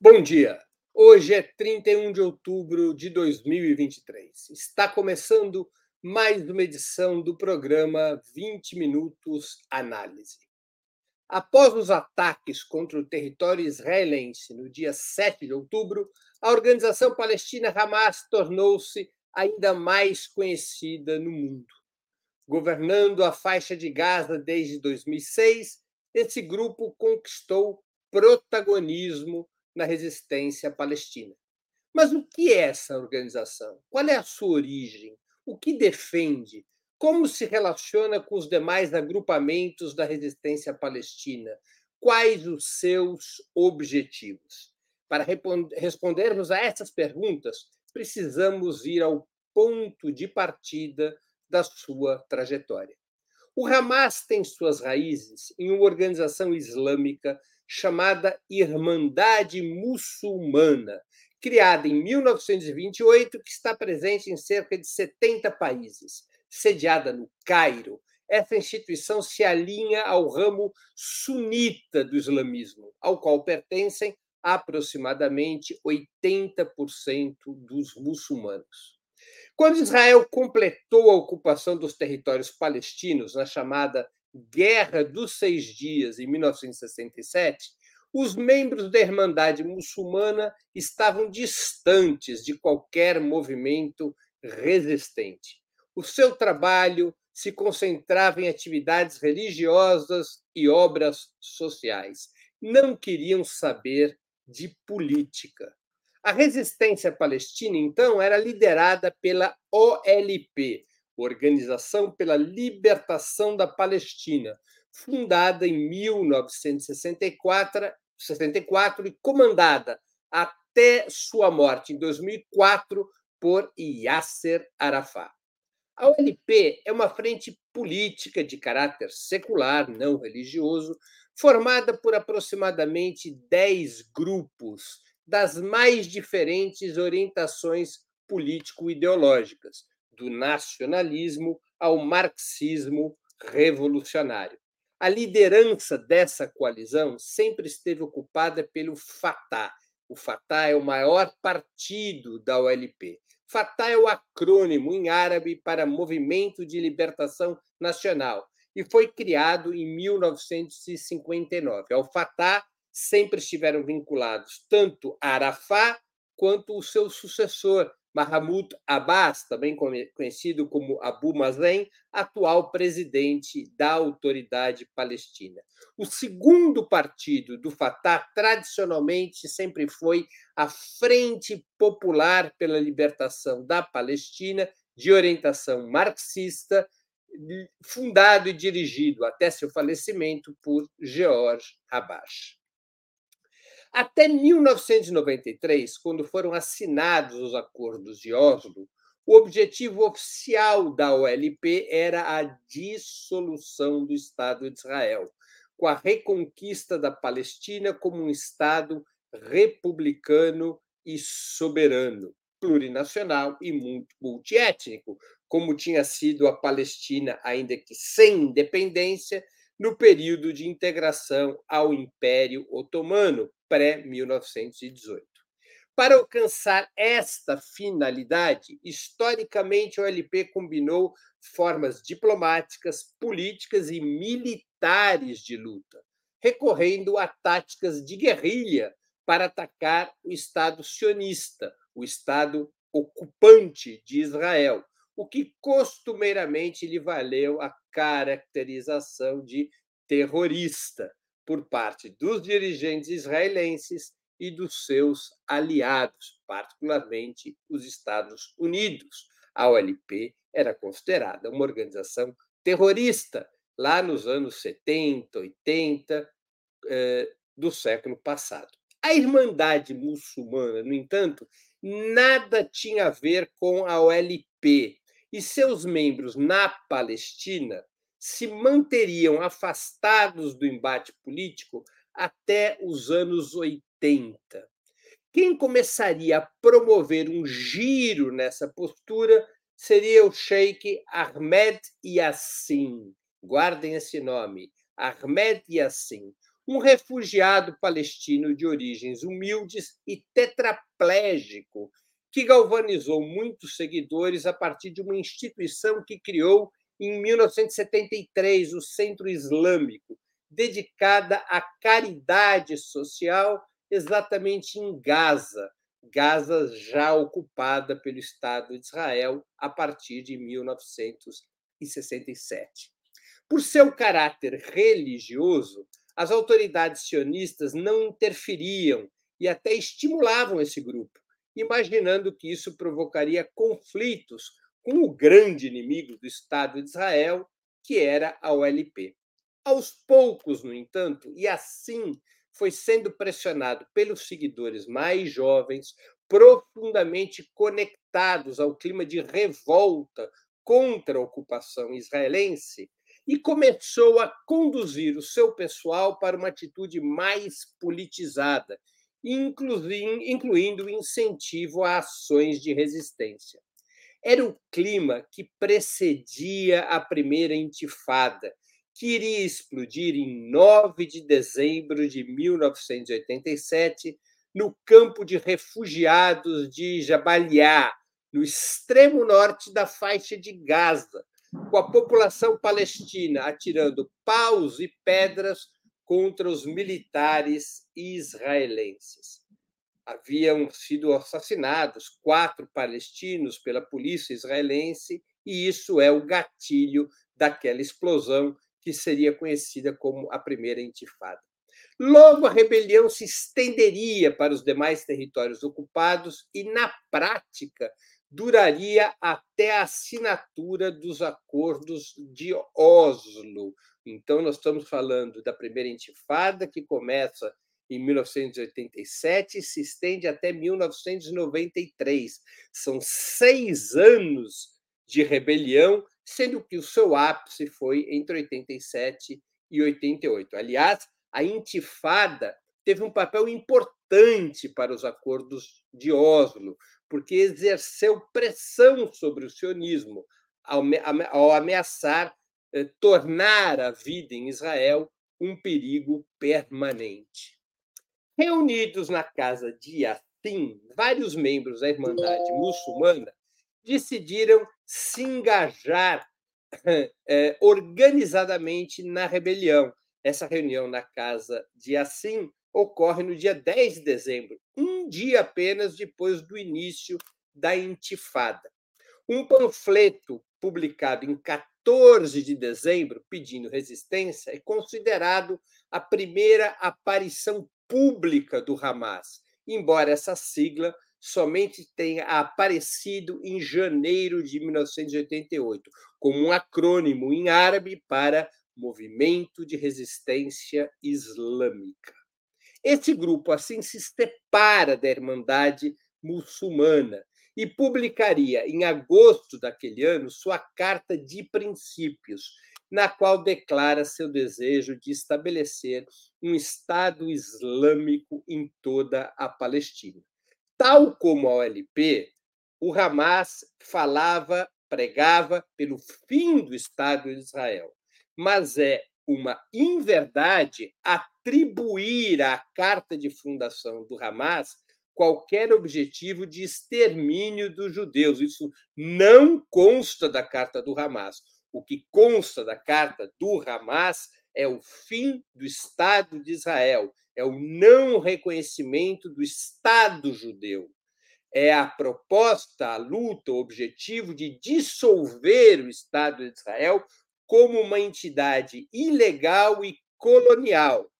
Bom dia. Hoje é 31 de outubro de 2023. Está começando mais uma edição do programa 20 Minutos Análise. Após os ataques contra o território israelense no dia 7 de outubro, a organização palestina Hamas tornou-se ainda mais conhecida no mundo. Governando a faixa de Gaza desde 2006, esse grupo conquistou protagonismo na resistência palestina. Mas o que é essa organização? Qual é a sua origem? O que defende? Como se relaciona com os demais agrupamentos da resistência palestina? Quais os seus objetivos? Para respondermos a essas perguntas, precisamos ir ao ponto de partida da sua trajetória. O Hamas tem suas raízes em uma organização islâmica chamada Irmandade Muçulmana, criada em 1928, que está presente em cerca de 70 países, sediada no Cairo. Essa instituição se alinha ao ramo sunita do islamismo, ao qual pertencem aproximadamente 80% dos muçulmanos. Quando Israel completou a ocupação dos territórios palestinos na chamada Guerra dos Seis Dias, em 1967, os membros da Irmandade Muçulmana estavam distantes de qualquer movimento resistente. O seu trabalho se concentrava em atividades religiosas e obras sociais. Não queriam saber de política. A resistência palestina, então, era liderada pela OLP, Organização pela Libertação da Palestina, fundada em 1964 64, e comandada até sua morte em 2004 por Yasser Arafat. A OLP é uma frente política de caráter secular, não religioso, formada por aproximadamente 10 grupos das mais diferentes orientações político-ideológicas, do nacionalismo ao marxismo revolucionário. A liderança dessa coalizão sempre esteve ocupada pelo Fatah. O Fatah é o maior partido da OLP. Fatah é o acrônimo em árabe para Movimento de Libertação Nacional e foi criado em 1959. Ao Fatah sempre estiveram vinculados tanto Arafat quanto o seu sucessor, Mahmoud Abbas, também conhecido como Abu Mazen, atual presidente da autoridade palestina. O segundo partido do Fatah, tradicionalmente, sempre foi a Frente Popular pela Libertação da Palestina, de orientação marxista, fundado e dirigido até seu falecimento por George Habash. Até 1993, quando foram assinados os acordos de Oslo, o objetivo oficial da OLP era a dissolução do Estado de Israel, com a reconquista da Palestina como um Estado republicano e soberano, plurinacional e multiétnico, como tinha sido a Palestina, ainda que sem independência, no período de integração ao Império Otomano, pré-1918. Para alcançar esta finalidade, historicamente, o OLP combinou formas diplomáticas, políticas e militares de luta, recorrendo a táticas de guerrilha para atacar o Estado sionista, o Estado ocupante de Israel, o que costumeiramente lhe valeu a caracterização de terrorista por parte dos dirigentes israelenses e dos seus aliados, particularmente os Estados Unidos. A OLP era considerada uma organização terrorista lá nos anos 70, 80 eh, do século passado. A Irmandade Muçulmana, no entanto, nada tinha a ver com a OLP e seus membros na Palestina se manteriam afastados do embate político até os anos 80. Quem começaria a promover um giro nessa postura seria o sheik Ahmed Yassin. Guardem esse nome, Ahmed Yassin, um refugiado palestino de origens humildes e tetraplégico, que galvanizou muitos seguidores a partir de uma instituição que criou em 1973, o Centro Islâmico, dedicada à caridade social, exatamente em Gaza, Gaza já ocupada pelo Estado de Israel a partir de 1967. Por seu caráter religioso, as autoridades sionistas não interferiam e até estimulavam esse grupo, imaginando que isso provocaria conflitos com o grande inimigo do Estado de Israel, que era a OLP. Aos poucos, no entanto, e assim foi sendo pressionado pelos seguidores mais jovens, profundamente conectados ao clima de revolta contra a ocupação israelense, e começou a conduzir o seu pessoal para uma atitude mais politizada, incluindo incentivo a ações de resistência. Era o clima que precedia a primeira intifada, que iria explodir em 9 de dezembro de 1987 no campo de refugiados de Jabaliá, no extremo norte da faixa de Gaza, com a população palestina atirando paus e pedras contra os militares israelenses. Haviam sido assassinados quatro palestinos pela polícia israelense, e isso é o gatilho daquela explosão que seria conhecida como a primeira intifada. Logo, a rebelião se estenderia para os demais territórios ocupados e, na prática, duraria até a assinatura dos acordos de Oslo. Então, nós estamos falando da primeira intifada, que começa em 1987 e se estende até 1993. São seis anos de rebelião sendo que o seu ápice foi entre 87 e 88. Aliás, a Intifada teve um papel importante para os acordos de Oslo, porque exerceu pressão sobre o sionismo ao ameaçar eh, tornar a vida em Israel um perigo permanente. Reunidos na casa de Yassin, vários membros da Irmandade Muçulmana decidiram se engajar é, organizadamente na rebelião. Essa reunião na casa de Assim ocorre no dia 10 de dezembro, um dia apenas depois do início da intifada. Um panfleto publicado em 14 de dezembro, pedindo resistência, é considerado a primeira aparição pública do Hamas, embora essa sigla somente tenha aparecido em janeiro de 1988, como um acrônimo em árabe para Movimento de Resistência Islâmica. Esse grupo assim se separa da Irmandade Muçulmana e publicaria em agosto daquele ano sua carta de princípios, na qual declara seu desejo de estabelecer um Estado Islâmico em toda a Palestina. Tal como a OLP, o Hamas falava, pregava pelo fim do Estado de Israel. Mas é uma inverdade atribuir à carta de fundação do Hamas qualquer objetivo de extermínio dos judeus. Isso não consta da carta do Hamas. O que consta da carta do Hamas é o fim do Estado de Israel, é o não reconhecimento do Estado judeu. É a proposta, a luta, o objetivo de dissolver o Estado de Israel como uma entidade ilegal e colonial.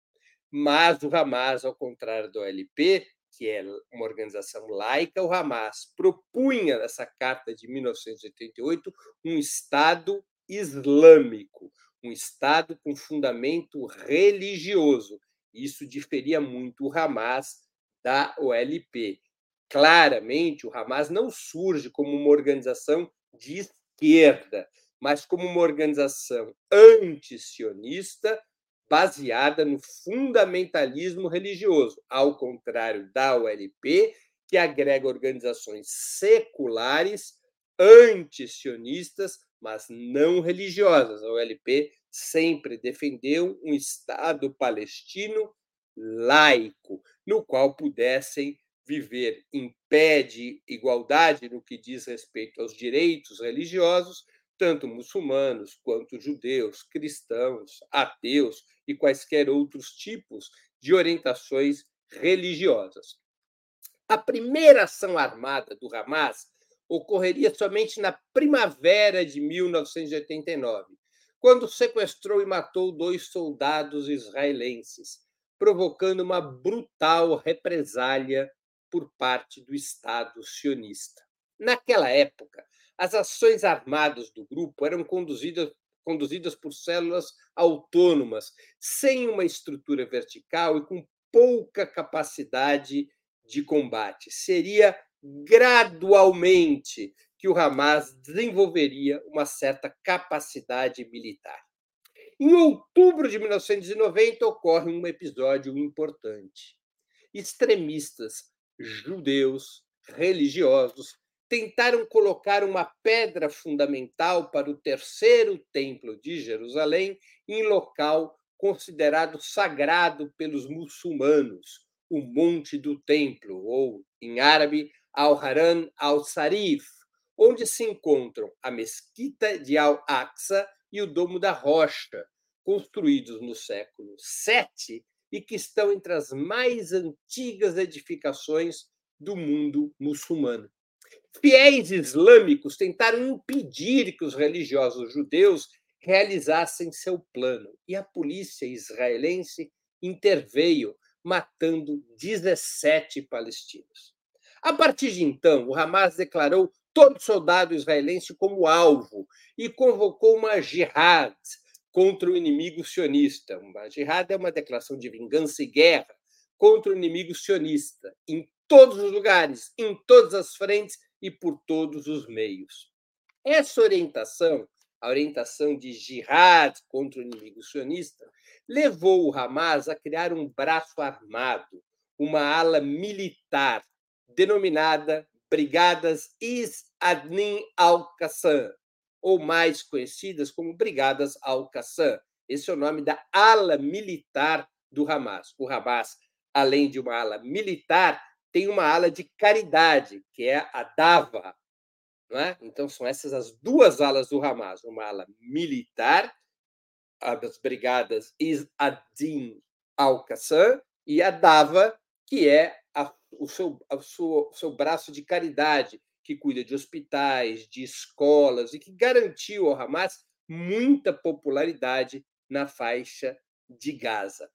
Mas o Hamas, ao contrário do OLP, que é uma organização laica, o Hamas propunha nessa carta de 1988 um Estado islâmico, um Estado com fundamento religioso, isso diferia muito o Hamas da OLP. Claramente, o Hamas não surge como uma organização de esquerda, mas como uma organização antisionista baseada no fundamentalismo religioso, ao contrário da OLP, que agrega organizações seculares antisionistas mas não religiosas. A OLP sempre defendeu um Estado palestino laico, no qual pudessem viver em pé de igualdade no que diz respeito aos direitos religiosos, tanto muçulmanos quanto judeus, cristãos, ateus e quaisquer outros tipos de orientações religiosas. A primeira ação armada do Hamas ocorreria somente na primavera de 1989, quando sequestrou e matou dois soldados israelenses, provocando uma brutal represália por parte do Estado sionista. Naquela época, as ações armadas do grupo eram conduzidas, conduzidas por células autônomas, sem uma estrutura vertical e com pouca capacidade de combate. Seria gradualmente que o Hamas desenvolveria uma certa capacidade militar. Em outubro de 1990 ocorre um episódio importante. Extremistas judeus religiosos tentaram colocar uma pedra fundamental para o terceiro templo de Jerusalém em local considerado sagrado pelos muçulmanos, o Monte do Templo, ou em árabe, Al-Haran al-Sarif, onde se encontram a Mesquita de Al-Aqsa e o Domo da Rocha, construídos no século VII e que estão entre as mais antigas edificações do mundo muçulmano. Fiéis islâmicos tentaram impedir que os religiosos judeus realizassem seu plano e a polícia israelense interveio, matando 17 palestinos. A partir de então, o Hamas declarou todo soldado israelense como alvo e convocou uma jihad, contra o inimigo sionista. Uma jihad é uma declaração de vingança e guerra contra o inimigo sionista, em todos os lugares, em todas as frentes e por todos os meios. Essa orientação, a orientação de jihad contra o inimigo sionista, levou o Hamas a criar um braço armado, uma ala militar, denominada Brigadas Is-Adnin al-Qassam, ou mais conhecidas como Brigadas Al-Qassam. Esse é o nome da ala militar do Hamas. O Hamas, além de uma ala militar, tem uma ala de caridade, que é a Dava. É? Então, são essas as duas alas do Hamas: uma ala militar, as brigadas Is-Adin Al-Qassam, e a Dava, que é a, o, seu, a sua, o seu braço de caridade, que cuida de hospitais, de escolas e que garantiu ao Hamas muita popularidade na faixa de Gaza.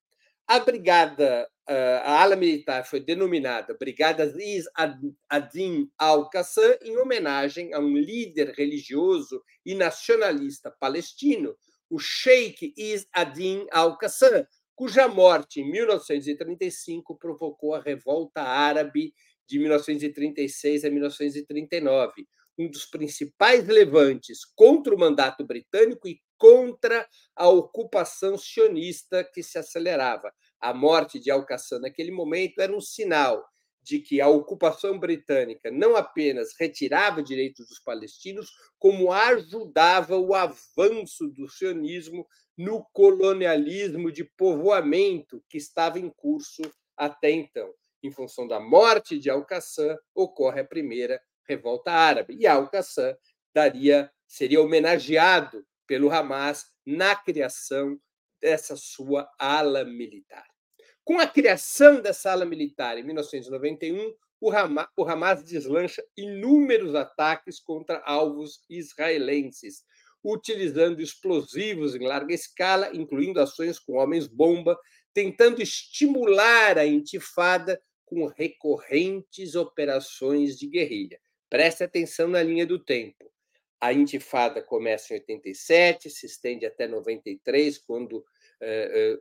A brigada, a ala militar foi denominada Brigada Is Adin al-Qassam em homenagem a um líder religioso e nacionalista palestino, o Sheikh Is Adin al-Qassam, cuja morte em 1935 provocou a revolta árabe de 1936 a 1939, um dos principais levantes contra o mandato britânico e contra a ocupação sionista que se acelerava. A morte de Al-Qassam naquele momento era um sinal de que a ocupação britânica não apenas retirava direitos dos palestinos, como ajudava o avanço do sionismo no colonialismo de povoamento que estava em curso até então em função da morte de Al-Qassam, ocorre a primeira revolta árabe. E Al-Qassam daria, seria homenageado pelo Hamas na criação dessa sua ala militar. Com a criação dessa ala militar em 1991, o Hamas, o Hamas deslancha inúmeros ataques contra alvos israelenses, utilizando explosivos em larga escala, incluindo ações com homens-bomba, tentando estimular a intifada com recorrentes operações de guerrilha. Preste atenção na linha do tempo. A intifada começa em 87, se estende até 93, quando, eh, eh,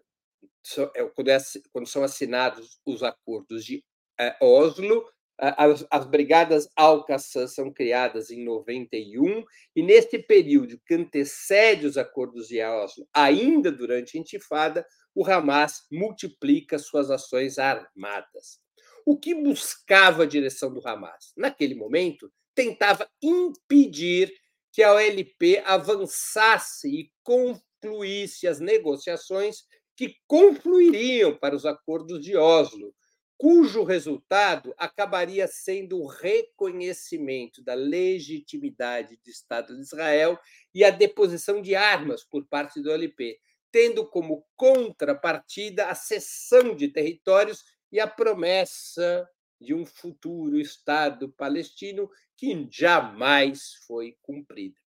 quando, é, quando são assinados os acordos de eh, Oslo. As, as brigadas Al-Qassam são criadas em 91, e neste período que antecede os acordos de Oslo, ainda durante a intifada, o Hamas multiplica suas ações armadas. O que buscava a direção do Hamas? Naquele momento, tentava impedir que a OLP avançasse e concluísse as negociações que confluiriam para os acordos de Oslo, cujo resultado acabaria sendo o reconhecimento da legitimidade do Estado de Israel e a deposição de armas por parte do OLP, tendo como contrapartida a cessão de territórios e a promessa de um futuro Estado palestino que jamais foi cumprida.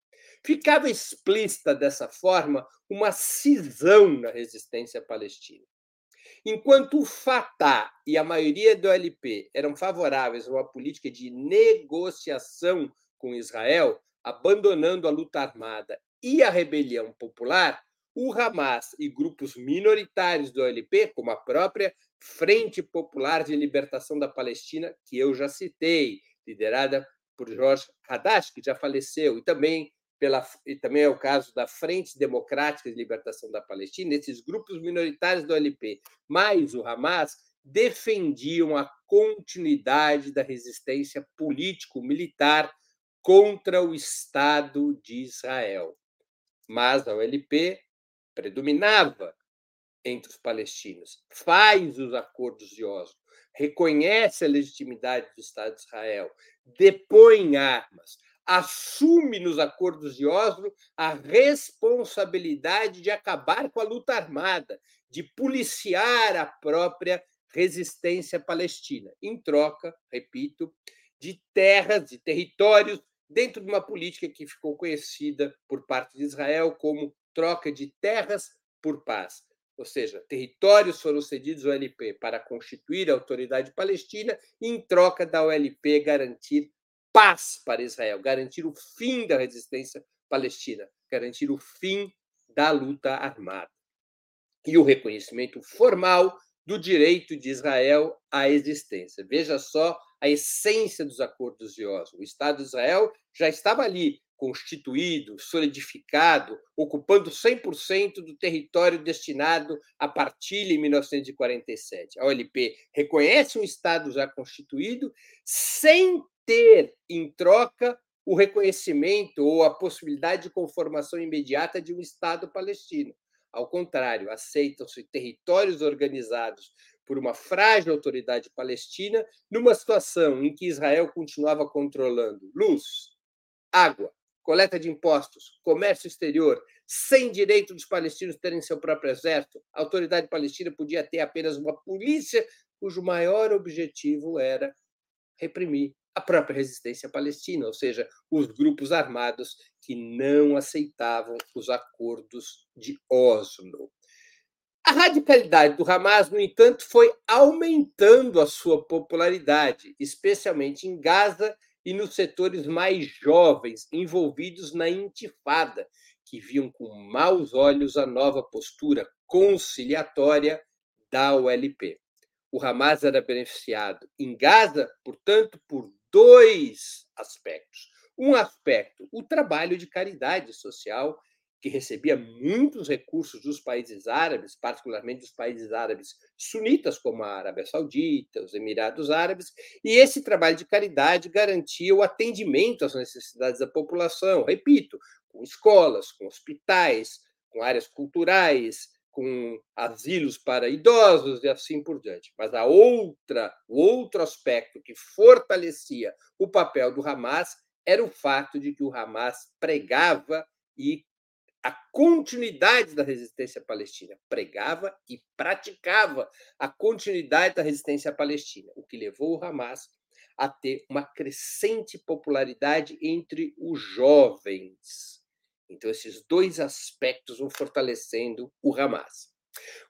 Ficava explícita dessa forma uma cisão na resistência palestina. Enquanto o Fatah e a maioria do LP eram favoráveis a uma política de negociação com Israel, abandonando a luta armada e a rebelião popular, o Hamas e grupos minoritários do OLP, como a própria Frente Popular de Libertação da Palestina, que eu já citei, liderada por Jorge Hadash, que já faleceu, e também pela, e também é o caso da Frente Democrática de Libertação da Palestina, esses grupos minoritários do OLP, mais o Hamas, defendiam a continuidade da resistência político-militar contra o Estado de Israel. Mas a OLP predominava entre os palestinos, faz os acordos de Oslo, reconhece a legitimidade do Estado de Israel, depõe armas, assume nos acordos de Oslo a responsabilidade de acabar com a luta armada, de policiar a própria resistência palestina, em troca, repito, de terras e territórios dentro de uma política que ficou conhecida por parte de Israel como troca de terras por paz. Ou seja, territórios foram cedidos ao OLP para constituir a autoridade palestina em troca da OLP, garantir paz para Israel, garantir o fim da resistência palestina, garantir o fim da luta armada e o reconhecimento formal do direito de Israel à existência. Veja só a essência dos acordos de Oslo. O Estado de Israel já estava ali, constituído, solidificado, ocupando 100% do território destinado à partilha em 1947. A OLP reconhece um Estado já constituído sem ter em troca o reconhecimento ou a possibilidade de conformação imediata de um Estado palestino. Ao contrário, aceitam-se territórios organizados por uma frágil autoridade palestina, numa situação em que Israel continuava controlando luz, água, coleta de impostos, comércio exterior, sem direito dos palestinos terem seu próprio exército, a autoridade palestina podia ter apenas uma polícia cujo maior objetivo era reprimir a própria resistência palestina, ou seja, os grupos armados que não aceitavam os acordos de Oslo. A radicalidade do Hamas, no entanto, foi aumentando a sua popularidade, especialmente em Gaza e nos setores mais jovens envolvidos na intifada, que viam com maus olhos a nova postura conciliatória da OLP. O Hamas era beneficiado em Gaza, portanto, por dois aspectos. Um aspecto, o trabalho de caridade social que recebia muitos recursos dos países árabes, particularmente dos países árabes sunitas, como a Arábia Saudita, os Emirados Árabes, e esse trabalho de caridade garantia o atendimento às necessidades da população, repito, com escolas, com hospitais, com áreas culturais, com asilos para idosos e assim por diante. Mas a outra, o outro aspecto que fortalecia o papel do Hamas era o fato de que o Hamas pregava e a continuidade da resistência palestina, pregava e praticava a continuidade da resistência palestina, o que levou o Hamas a ter uma crescente popularidade entre os jovens. Então, esses dois aspectos vão fortalecendo o Hamas.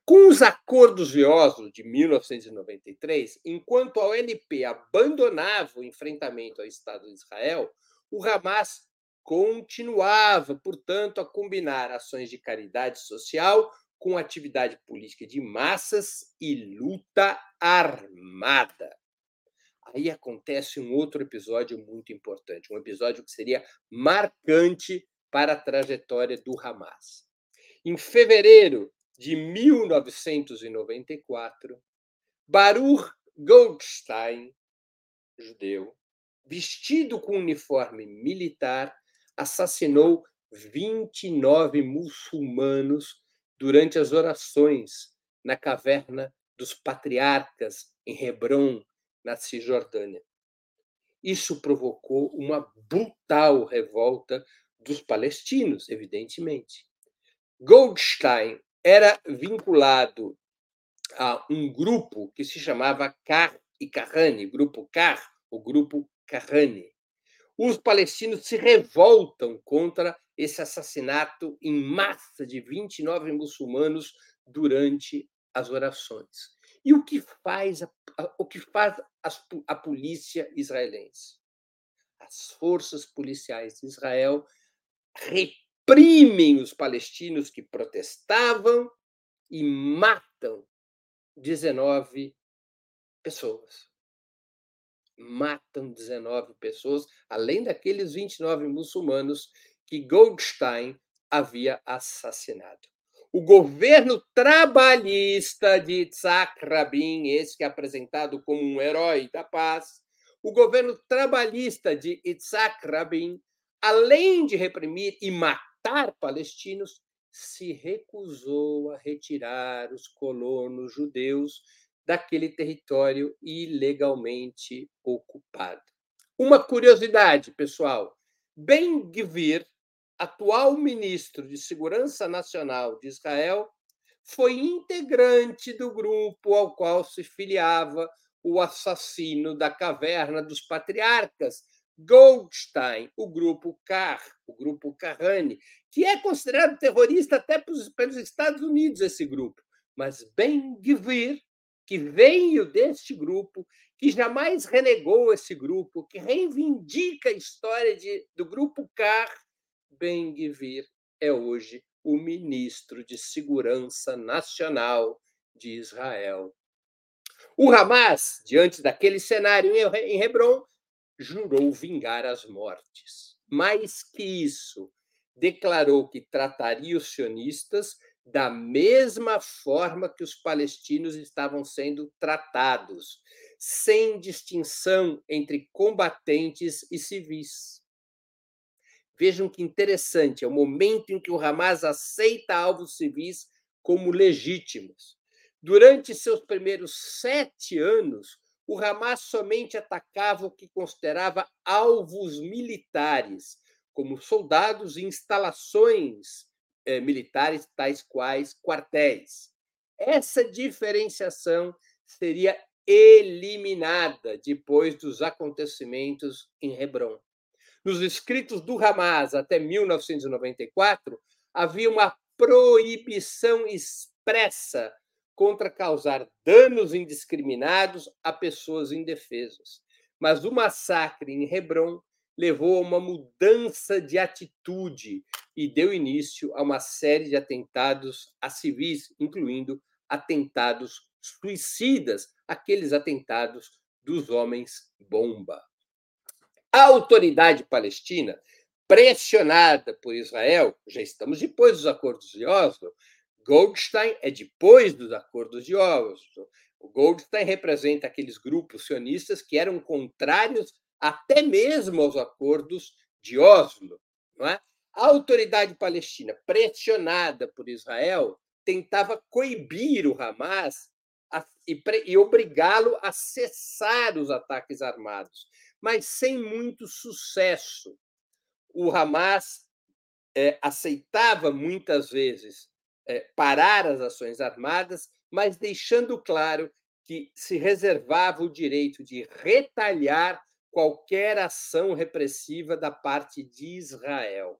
Com os acordos de Oslo de 1993, enquanto a OLP abandonava o enfrentamento ao Estado de Israel, o Hamas continuava, portanto, a combinar ações de caridade social com atividade política de massas e luta armada. Aí acontece um outro episódio muito importante, um episódio que seria marcante para a trajetória do Hamas. Em fevereiro de 1994, Baruch Goldstein, judeu, vestido com uniforme militar, assassinou 29 muçulmanos durante as orações na caverna dos patriarcas em Hebron, na Cisjordânia. Isso provocou uma brutal revolta dos palestinos, evidentemente. Goldstein era vinculado a um grupo que se chamava Car e Kahane, grupo Car, o grupo Kahane. Os palestinos se revoltam contra esse assassinato em massa de 29 muçulmanos durante as orações. E o que faz a, a, o que faz a, a polícia israelense? As forças policiais de Israel reprimem os palestinos que protestavam e matam 19 pessoas. Matam 19 pessoas, além daqueles 29 muçulmanos que Goldstein havia assassinado. O governo trabalhista de Itzhak Rabin, esse que é apresentado como um herói da paz, o governo trabalhista de Itzhak Rabin, além de reprimir e matar palestinos, se recusou a retirar os colonos judeus daquele território ilegalmente ocupado. Uma curiosidade, pessoal: Ben Gvir atual ministro de Segurança Nacional de Israel, foi integrante do grupo ao qual se filiava o assassino da caverna dos patriarcas, Goldstein, o grupo Car, o grupo Kahane, que é considerado terrorista até pelos Estados Unidos, esse grupo. Mas Ben Gvir, que veio deste grupo, que jamais renegou esse grupo, que reivindica a história de, do grupo Car, Ben-Gvir é hoje o ministro de Segurança Nacional de Israel. O Hamas, diante daquele cenário em Hebron, jurou vingar as mortes. Mais que isso, declarou que trataria os sionistas da mesma forma que os palestinos estavam sendo tratados, sem distinção entre combatentes e civis. Vejam que interessante, é o momento em que o Hamas aceita alvos civis como legítimos. Durante seus primeiros sete anos, o Hamas somente atacava o que considerava alvos militares, como soldados e instalações eh, militares, tais quais quartéis. Essa diferenciação seria eliminada depois dos acontecimentos em Hebron. Nos escritos do Hamas até 1994, havia uma proibição expressa contra causar danos indiscriminados a pessoas indefesas. Mas o massacre em Hebron levou a uma mudança de atitude e deu início a uma série de atentados a civis, incluindo atentados suicidas, aqueles atentados dos homens bomba. A autoridade palestina, pressionada por Israel, já estamos depois dos acordos de Oslo, Goldstein é depois dos acordos de Oslo. O Goldstein representa aqueles grupos sionistas que eram contrários até mesmo aos acordos de Oslo. Não é? A autoridade palestina, pressionada por Israel, tentava coibir o Hamas e, e obrigá-lo a cessar os ataques armados mas sem muito sucesso. O Hamas é, aceitava muitas vezes é, parar as ações armadas, mas deixando claro que se reservava o direito de retalhar qualquer ação repressiva da parte de Israel.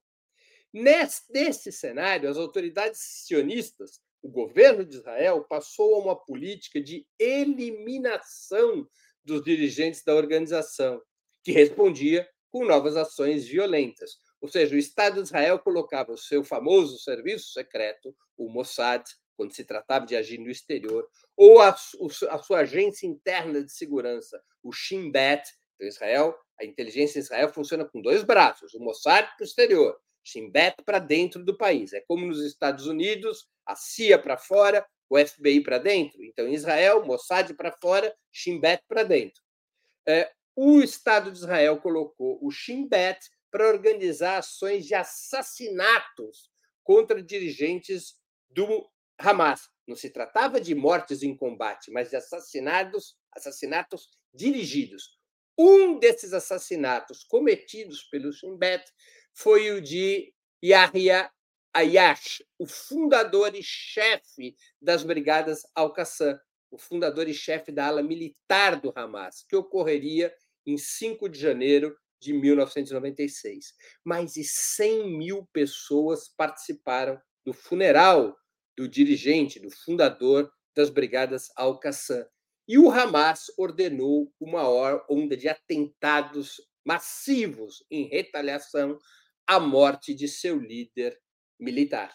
Nesse cenário, as autoridades sionistas, o governo de Israel, passou a uma política de eliminação dos dirigentes da organização, que respondia com novas ações violentas. Ou seja, o Estado de Israel colocava o seu famoso serviço secreto, o Mossad, quando se tratava de agir no exterior, ou a, a sua agência interna de segurança, o Shin Bet, então Israel, a inteligência de Israel funciona com dois braços, o Mossad para o exterior, Shin Bet para dentro do país. É como nos Estados Unidos, a CIA para fora, o FBI para dentro. Então, em Israel, Mossad para fora, Shin Bet para dentro. É, o Estado de Israel colocou o Shin Bet para organizar ações de assassinatos contra dirigentes do Hamas. Não se tratava de mortes em combate, mas de assassinatos, assassinatos dirigidos. Um desses assassinatos cometidos pelo Shin Bet foi o de Yahya Ayash, o fundador e chefe das Brigadas Al-Qassam, o fundador e chefe da ala militar do Hamas, que ocorreria em 5 de janeiro de 1996. Mais de 100 mil pessoas participaram do funeral do dirigente, do fundador das Brigadas Al-Qassam. E o Hamas ordenou uma onda de atentados massivos em retaliação à morte de seu líder militar.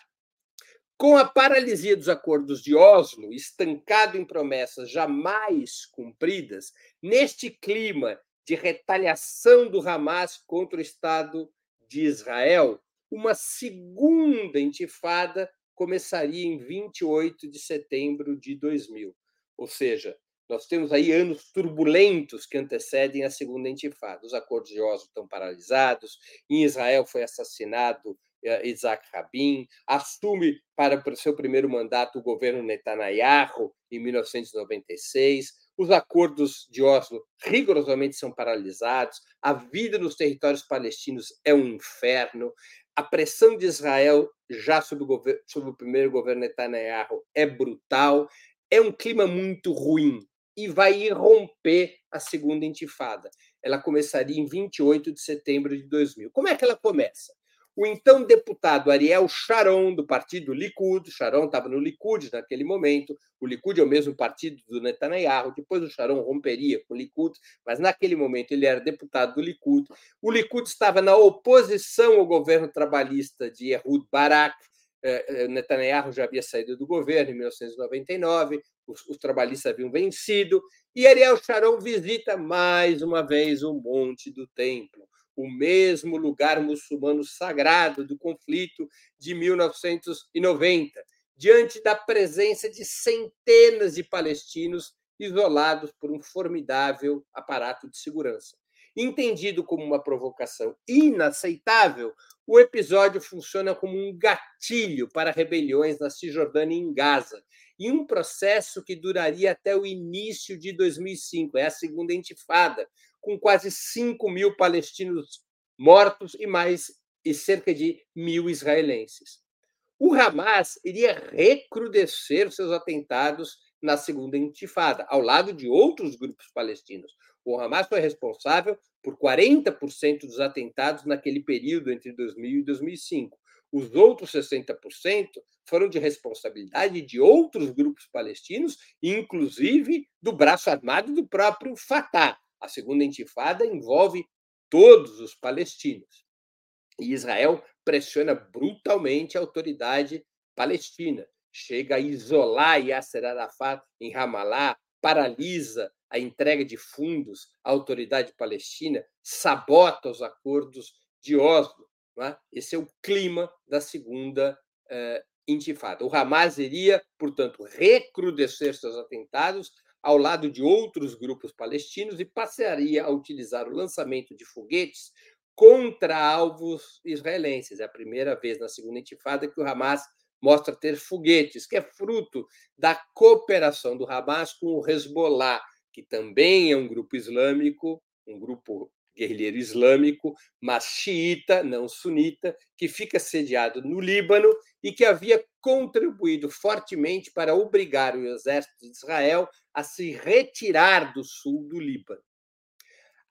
Com a paralisia dos acordos de Oslo, estancado em promessas jamais cumpridas, neste clima de retaliação do Hamas contra o Estado de Israel, uma segunda intifada começaria em 28 de setembro de 2000. Ou seja, nós temos aí anos turbulentos que antecedem a segunda intifada. Os acordos de Oslo estão paralisados, em Israel foi assassinado eh, Isaac Rabin, assume para o seu primeiro mandato o governo Netanyahu em 1996. Os acordos de Oslo rigorosamente são paralisados, a vida nos territórios palestinos é um inferno, a pressão de Israel já sob o, sob o primeiro governo Netanyahu é brutal, é um clima muito ruim e vai irromper a segunda intifada. Ela começaria em 28 de setembro de 2000. Como é que ela começa? O então deputado Ariel Sharon, do partido Likud, Sharon estava no Likud naquele momento, o Likud é o mesmo partido do Netanyahu, depois o Sharon romperia com o Likud, mas naquele momento ele era deputado do Likud. O Likud estava na oposição ao governo trabalhista de Ehud Barak, eh, eh, Netanyahu já havia saído do governo em 1999, os, os trabalhistas haviam vencido, e Ariel Sharon visita mais uma vez o Monte do Templo o mesmo lugar muçulmano sagrado do conflito de 1990, diante da presença de centenas de palestinos isolados por um formidável aparato de segurança. Entendido como uma provocação inaceitável, o episódio funciona como um gatilho para rebeliões na Cisjordânia e em Gaza, e um processo que duraria até o início de 2005, é a segunda intifada, com quase 5 mil palestinos mortos e mais e cerca de mil israelenses. O Hamas iria recrudescer seus atentados na segunda intifada, ao lado de outros grupos palestinos. O Hamas foi responsável por 40% dos atentados naquele período entre 2000 e 2005. Os outros 60% foram de responsabilidade de outros grupos palestinos, inclusive do braço armado do próprio Fatah. A segunda intifada envolve todos os palestinos. E Israel pressiona brutalmente a autoridade palestina, chega a isolar Yasser Arafat em Ramallah, paralisa a entrega de fundos à autoridade palestina, sabota os acordos de Oslo. É? Esse é o clima da segunda eh, intifada. O Hamas iria, portanto, recrudescer seus atentados, ao lado de outros grupos palestinos e passaria a utilizar o lançamento de foguetes contra alvos israelenses. É a primeira vez na segunda intifada que o Hamas mostra ter foguetes, que é fruto da cooperação do Hamas com o Hezbollah, que também é um grupo islâmico, um grupo guerrilheiro islâmico, mas xiita, não sunita, que fica sediado no Líbano e que havia contribuído fortemente para obrigar o exército de Israel a se retirar do sul do Líbano.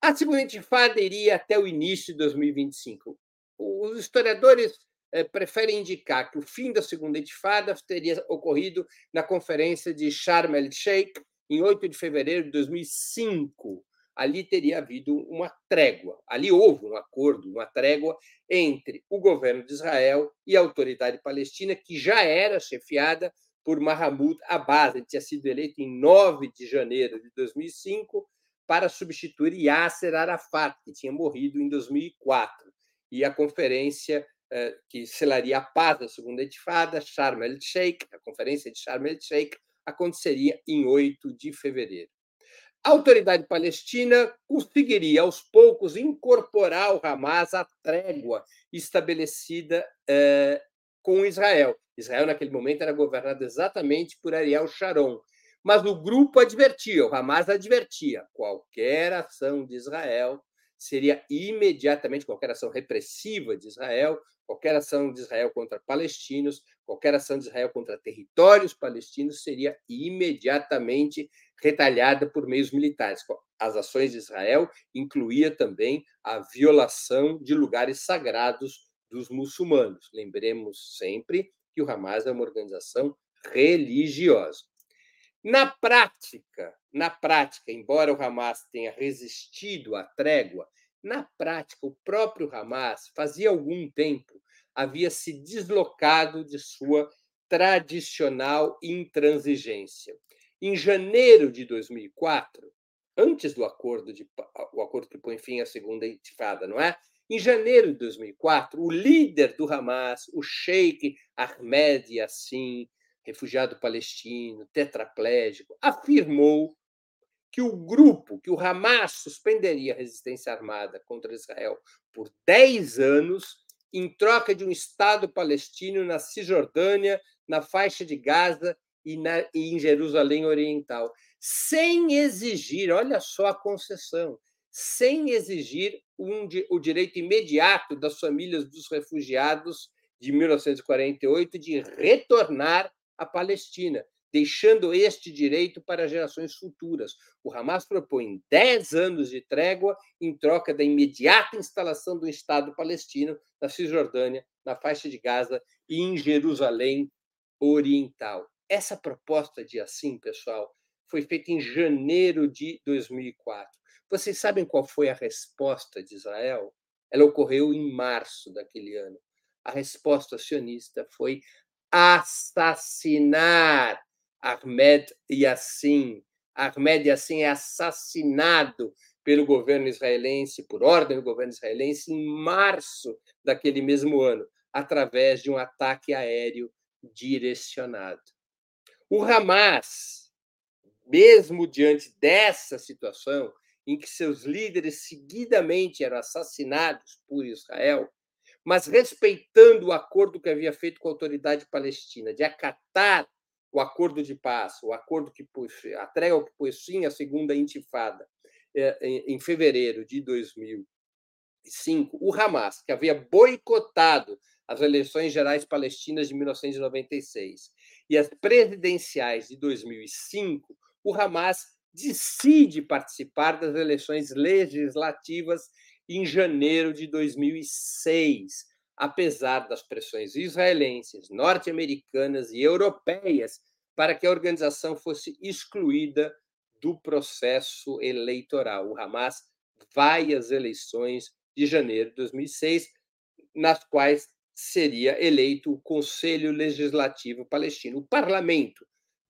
A segunda intifada iria até o início de 2025. Os historiadores eh, preferem indicar que o fim da segunda intifada teria ocorrido na conferência de Sharm el-Sheikh em 8 de fevereiro de 2005, ali teria havido uma trégua. Ali houve um acordo, uma trégua entre o governo de Israel e a autoridade palestina, que já era chefiada por Mahmoud Abbas. Ele tinha sido eleito em 9 de janeiro de 2005 para substituir Yasser Arafat, que tinha morrido em 2004. E a conferência eh, que selaria a paz da segunda intifada, Sharm el-Sheikh, a conferência de Sharm el-Sheikh, aconteceria em 8 de fevereiro. A autoridade palestina conseguiria, aos poucos, incorporar o Hamas à trégua estabelecida eh, com Israel. Israel, naquele momento, era governado exatamente por Ariel Sharon. Mas o grupo advertia, o Hamas advertia: qualquer ação de Israel seria imediatamente, qualquer ação repressiva de Israel, qualquer ação de Israel contra palestinos, qualquer ação de Israel contra territórios palestinos seria imediatamente retalhada por meios militares. As ações de Israel incluía também a violação de lugares sagrados dos muçulmanos. Lembremos sempre que o Hamas é uma organização religiosa. Na prática, na prática, embora o Hamas tenha resistido à trégua, na prática, o próprio Hamas, fazia algum tempo, havia se deslocado de sua tradicional intransigência. Em janeiro de 2004, antes do acordo de o acordo que põe fim à segunda intifada, não é? Em janeiro de 2004, o líder do Hamas, o Sheikh Ahmed Yassin, refugiado palestino, tetraplégico, afirmou que o grupo, que o Hamas suspenderia a resistência armada contra Israel por 10 anos em troca de um Estado palestino na Cisjordânia, na faixa de Gaza e, na, e em Jerusalém Oriental, sem exigir, olha só a concessão, sem exigir um, o direito imediato das famílias dos refugiados de 1948 de retornar à Palestina, deixando este direito para gerações futuras. O Hamas propõe 10 anos de trégua em troca da imediata instalação do Estado palestino na Cisjordânia, na faixa de Gaza e em Jerusalém Oriental. Essa proposta de assim, pessoal, foi feita em janeiro de 2004. Vocês sabem qual foi a resposta de Israel? Ela ocorreu em março daquele ano. A resposta sionista foi assassinar Ahmed Yassin. Ahmed Yassin é assassinado pelo governo israelense, por ordem do governo israelense, em março daquele mesmo ano, através de um ataque aéreo direcionado. O Hamas, mesmo diante dessa situação, em que seus líderes seguidamente eram assassinados por Israel, mas respeitando o acordo que havia feito com a autoridade palestina de acatar o acordo de paz, o acordo que pôs, a trégua que pôs fim à segunda intifada é, em fevereiro de 2005, o Hamas, que havia boicotado as eleições gerais palestinas de 1996 e as presidenciais de 2005, o Hamas decide participar das eleições legislativas em janeiro de 2006, apesar das pressões israelenses, norte-americanas e europeias para que a organização fosse excluída do processo eleitoral. O Hamas vai às eleições de janeiro de 2006, nas quais seria eleito o Conselho Legislativo Palestino, o parlamento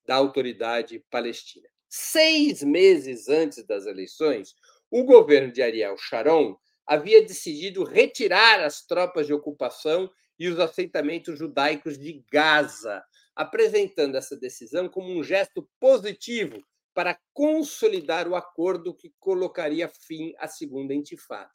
da autoridade palestina. Seis meses antes das eleições, o governo de Ariel Sharon havia decidido retirar as tropas de ocupação e os assentamentos judaicos de Gaza, apresentando essa decisão como um gesto positivo para consolidar o acordo que colocaria fim à segunda intifada.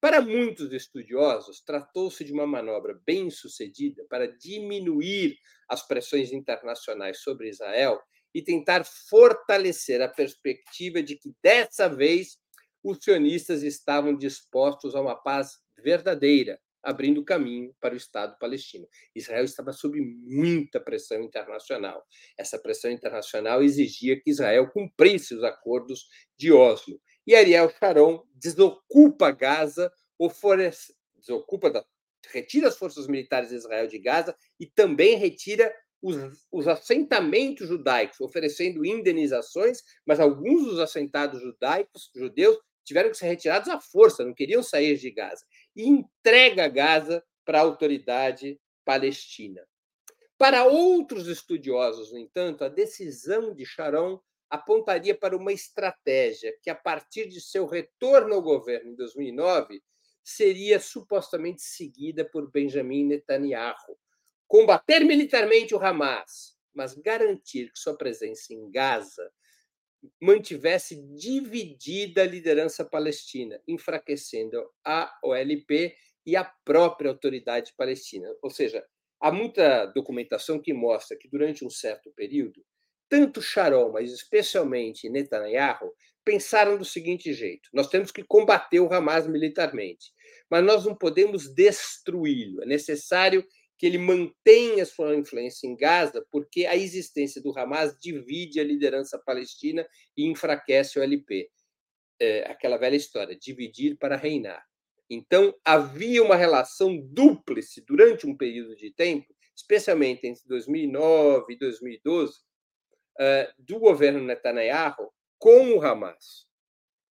Para muitos estudiosos, tratou-se de uma manobra bem sucedida para diminuir as pressões internacionais sobre Israel e tentar fortalecer a perspectiva de que, dessa vez, os sionistas estavam dispostos a uma paz verdadeira, abrindo caminho para o Estado palestino. Israel estava sob muita pressão internacional. Essa pressão internacional exigia que Israel cumprisse os acordos de Oslo. E Ariel Sharon desocupa Gaza, oferece, desocupa retira as forças militares de Israel de Gaza e também retira os, os, assentamentos judaicos, oferecendo indenizações, mas alguns dos assentados judaicos, judeus, tiveram que ser retirados à força, não queriam sair de Gaza, e entrega Gaza para a autoridade palestina. Para outros estudiosos, no entanto, a decisão de Sharon apontaria para uma estratégia que, a partir de seu retorno ao governo em 2009, seria supostamente seguida por Benjamin Netanyahu. Combater militarmente o Hamas, mas garantir que sua presença em Gaza mantivesse dividida a liderança palestina, enfraquecendo a OLP e a própria autoridade palestina. Ou seja, há muita documentação que mostra que durante um certo período, tanto Sharon, mas especialmente Netanyahu, pensaram do seguinte jeito: nós temos que combater o Hamas militarmente, mas nós não podemos destruí-lo. É necessário que ele mantenha sua influência em Gaza, porque a existência do Hamas divide a liderança palestina e enfraquece o LP. É aquela velha história, dividir para reinar. Então, havia uma relação dúplice durante um período de tempo, especialmente entre 2009 e 2012, é, do governo Netanyahu com o Hamas,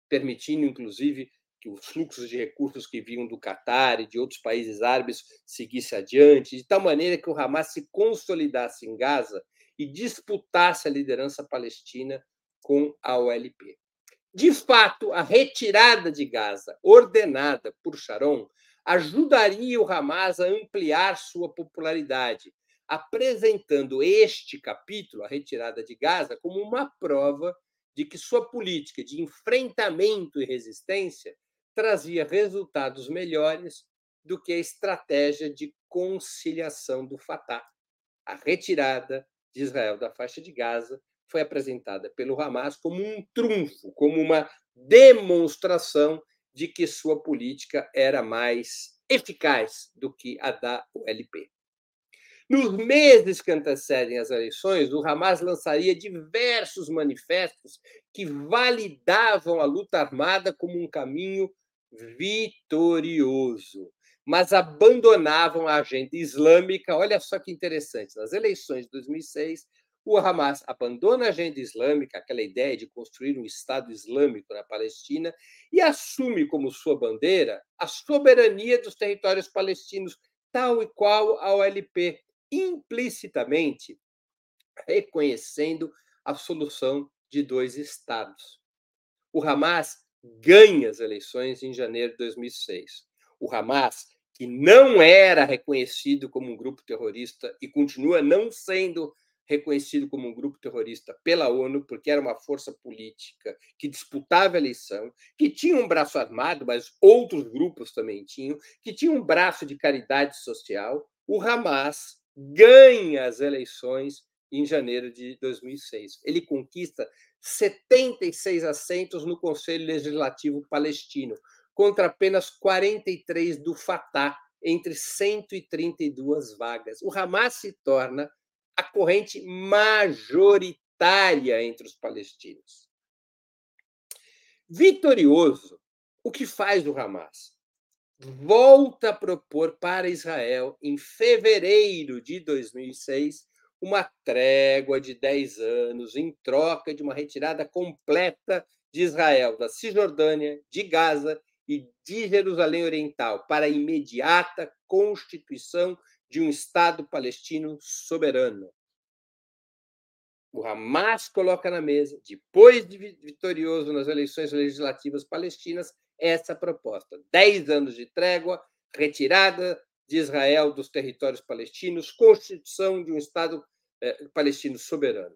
permitindo, inclusive, que os fluxos de recursos que vinham do Catar e de outros países árabes seguissem adiante, de tal maneira que o Hamas se consolidasse em Gaza e disputasse a liderança palestina com a OLP. De fato, a retirada de Gaza, ordenada por Sharon, ajudaria o Hamas a ampliar sua popularidade, apresentando este capítulo, a retirada de Gaza, como uma prova de que sua política de enfrentamento e resistência trazia resultados melhores do que a estratégia de conciliação do Fatah. A retirada de Israel da faixa de Gaza foi apresentada pelo Hamas como um trunfo, como uma demonstração de que sua política era mais eficaz do que a da ULP. Nos meses que antecedem as eleições, o Hamas lançaria diversos manifestos que validavam a luta armada como um caminho vitorioso, mas abandonavam a agenda islâmica. Olha só que interessante, nas eleições de 2006, o Hamas abandona a agenda islâmica, aquela ideia de construir um Estado islâmico na Palestina, e assume como sua bandeira a soberania dos territórios palestinos, tal e qual a OLP, implicitamente reconhecendo a solução de dois Estados. O Hamas ganha as eleições em janeiro de 2006. O Hamas, que não era reconhecido como um grupo terrorista e continua não sendo reconhecido como um grupo terrorista pela ONU, porque era uma força política que disputava a eleição, que tinha um braço armado, mas outros grupos também tinham, que tinha um braço de caridade social, o Hamas ganha as eleições em janeiro de 2006. Ele conquista 76 assentos no Conselho Legislativo Palestino, contra apenas 43 do Fatah, entre 132 vagas. O Hamas se torna a corrente majoritária entre os palestinos. Vitorioso, o que faz o Hamas? Volta a propor para Israel, em fevereiro de 2006, uma trégua de 10 anos em troca de uma retirada completa de Israel da Cisjordânia, de Gaza e de Jerusalém Oriental para a imediata constituição de um Estado palestino soberano. O Hamas coloca na mesa, depois de vitorioso nas eleições legislativas palestinas, essa proposta: 10 anos de trégua, retirada de Israel dos territórios palestinos, constituição de um Estado é, palestino soberano.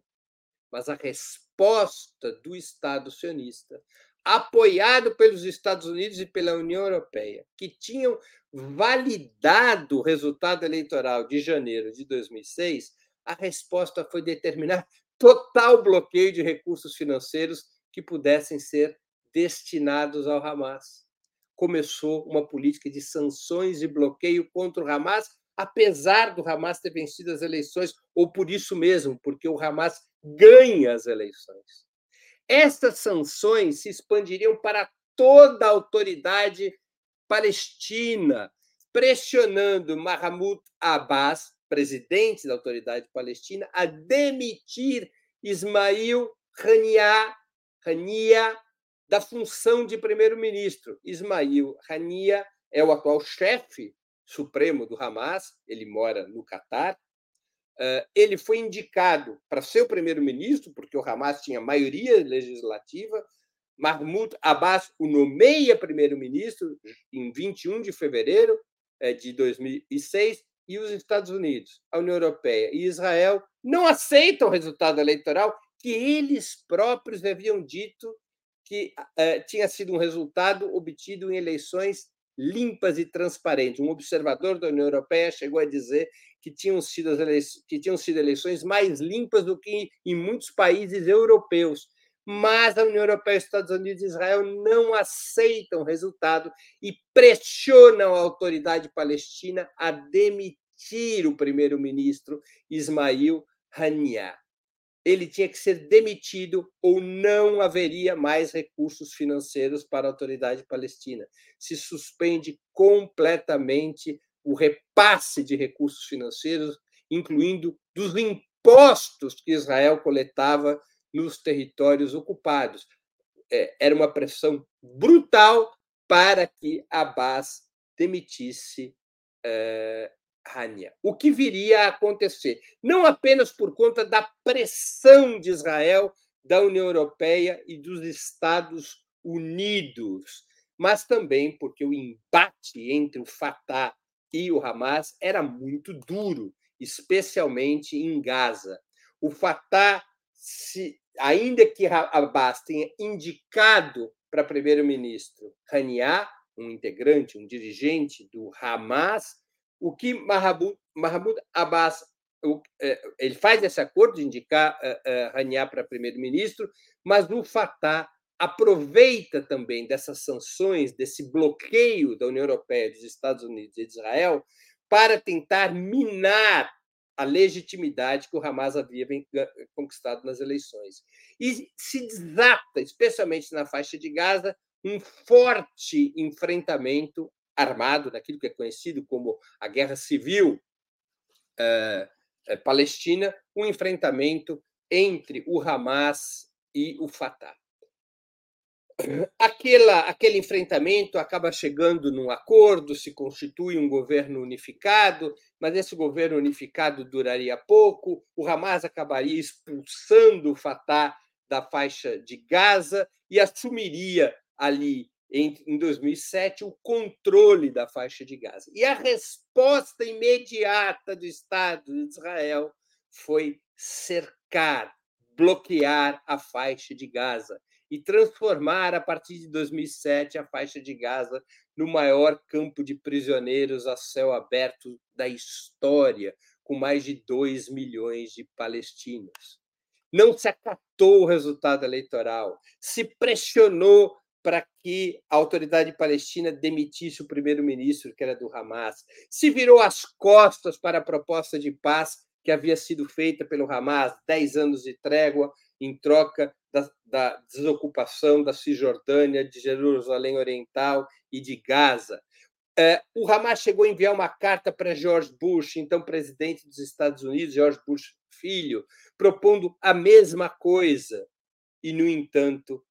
Mas a resposta do Estado sionista, apoiado pelos Estados Unidos e pela União Europeia, que tinham validado o resultado eleitoral de janeiro de 2006, a resposta foi determinar total bloqueio de recursos financeiros que pudessem ser destinados ao Hamas. Começou uma política de sanções e bloqueio contra o Hamas apesar do Hamas ter vencido as eleições, ou por isso mesmo, porque o Hamas ganha as eleições. Estas sanções se expandiriam para toda a autoridade palestina, pressionando Mahmoud Abbas, presidente da autoridade palestina, a demitir Ismail Hania, da função de primeiro-ministro. Ismail Hania é o atual chefe supremo do Hamas, ele mora no Catar. Ele foi indicado para ser o primeiro-ministro, porque o Hamas tinha maioria legislativa. Mahmoud Abbas o nomeia primeiro-ministro em 21 de fevereiro eh, de 2006 e os Estados Unidos, a União Europeia e Israel não aceitam o resultado eleitoral que eles próprios haviam dito que tinha sido um resultado obtido em eleições limpas e transparentes. Um observador da União Europeia chegou a dizer que tinham sido, eleições, que tinham sido eleições mais limpas do que em muitos países europeus. Mas a União Europeia, Estados Unidos e Israel não aceitam o resultado e pressionam a autoridade palestina a demitir o primeiro-ministro Ismail Haniyeh ele tinha que ser demitido ou não haveria mais recursos financeiros para a autoridade palestina. Se suspende completamente o repasse de recursos financeiros, incluindo dos impostos que Israel coletava nos territórios ocupados. É, era uma pressão brutal para que Abbas demitisse é, Hania. O que viria a acontecer? Não apenas por conta da pressão de Israel, da União Europeia e dos Estados Unidos, mas também porque o embate entre o Fatah e o Hamas era muito duro, especialmente em Gaza. O Fatah, se, ainda que Abbas tenha indicado para primeiro-ministro Hania, um integrante, um dirigente do Hamas, o que Mahmoud, Mahmoud Abbas o, é, ele faz esse acordo de indicar uh, uh, para primeiro-ministro, mas o Fatah aproveita também dessas sanções, desse bloqueio da União Europeia, dos Estados Unidos e de Israel, para tentar minar a legitimidade que o Hamas havia conquistado nas eleições. E se desata, especialmente na faixa de Gaza, um forte enfrentamento armado, naquilo que é conhecido como a Guerra Civil eh, eh, Palestina, um enfrentamento entre o Hamas e o Fatah. Aquela, aquele enfrentamento acaba chegando num acordo, se constitui um governo unificado, mas esse governo unificado duraria pouco, o Hamas acabaria expulsando o Fatah da faixa de Gaza e assumiria ali em 2007 o controle da faixa de Gaza. E a resposta imediata do Estado de Israel foi cercar, bloquear a faixa de Gaza e transformar, a partir de 2007, a faixa de Gaza no maior campo de prisioneiros a céu aberto da história, com mais de 2 milhões de palestinos. Não se acatou o resultado eleitoral, se pressionou para que a autoridade palestina demitisse o primeiro-ministro, que era do Hamas. Se virou as costas para a proposta de paz que havia sido feita pelo Hamas, dez anos de trégua em troca da, da desocupação da Cisjordânia, de Jerusalém Oriental e de Gaza. É, o Hamas chegou a enviar uma carta para George Bush, então presidente dos Estados Unidos, George Bush filho, propondo a mesma coisa. E, no entanto,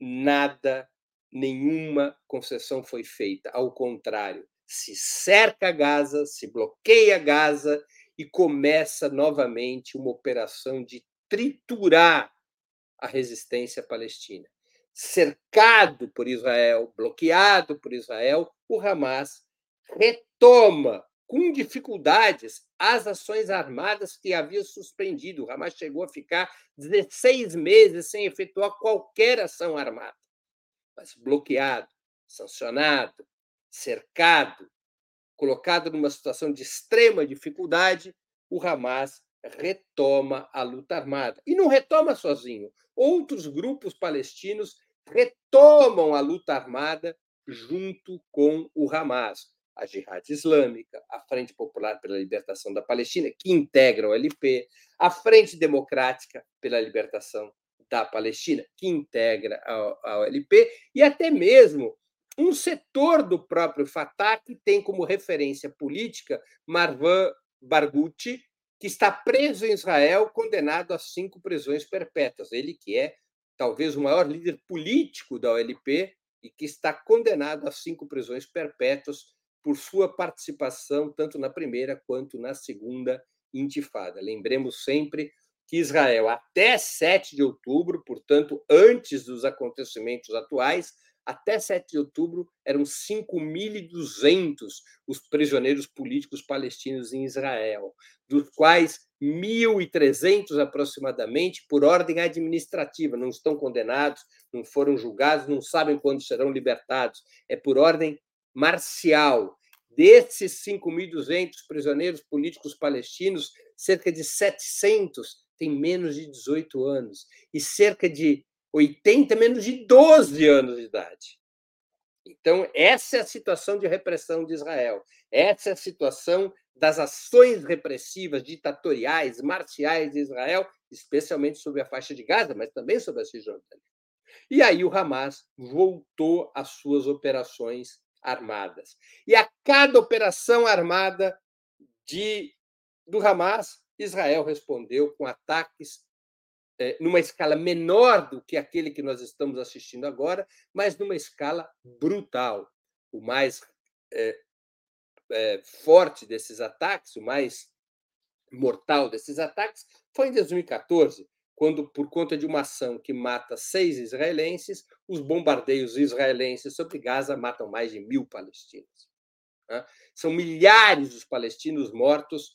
nada, nenhuma concessão foi feita. Ao contrário, se cerca Gaza, se bloqueia Gaza e começa novamente uma operação de triturar a resistência palestina. Cercado por Israel, bloqueado por Israel, o Hamas retoma com dificuldades as ações armadas que havia suspendido. O Hamas chegou a ficar 16 meses sem efetuar qualquer ação armada. Mas bloqueado, sancionado, cercado, colocado numa situação de extrema dificuldade, o Hamas retoma a luta armada. E não retoma sozinho. Outros grupos palestinos retomam a luta armada junto com o Hamas a Jihad Islâmica, a Frente Popular pela Libertação da Palestina, que integra o LP, a Frente Democrática pela Libertação da Palestina, que integra a OLP, e até mesmo um setor do próprio Fatah que tem como referência política Marwan Barghouti, que está preso em Israel, condenado a cinco prisões perpétuas. Ele que é talvez o maior líder político da OLP e que está condenado a cinco prisões perpétuas por sua participação tanto na primeira quanto na segunda intifada. Lembremos sempre que Israel, até 7 de outubro, portanto, antes dos acontecimentos atuais, Até 7 de outubro, eram 5.200 os prisioneiros políticos palestinos em Israel, dos quais 1.300 aproximadamente por ordem administrativa, não estão condenados, não foram julgados, não sabem quando serão libertados, é por ordem marcial. Desses 5.200 prisioneiros políticos palestinos, cerca de 700 têm menos de 18 anos e cerca de 80 menos de 12 anos de idade. Então, essa é a situação de repressão de Israel. Essa é a situação das ações repressivas, ditatoriais, marciais de Israel, especialmente sobre a faixa de Gaza, mas também sobre a Cisjordânia. E aí o Hamas voltou às suas operações armadas. E a cada operação armada de, do Hamas, Israel respondeu com ataques é, numa escala menor do que aquele que nós estamos assistindo agora, mas numa escala brutal. O mais é, é, forte desses ataques, o mais mortal desses ataques, foi em 2014, quando, por conta de uma ação que mata seis israelenses, os bombardeios israelenses sobre Gaza matam mais de mil palestinos. Né? São milhares os palestinos mortos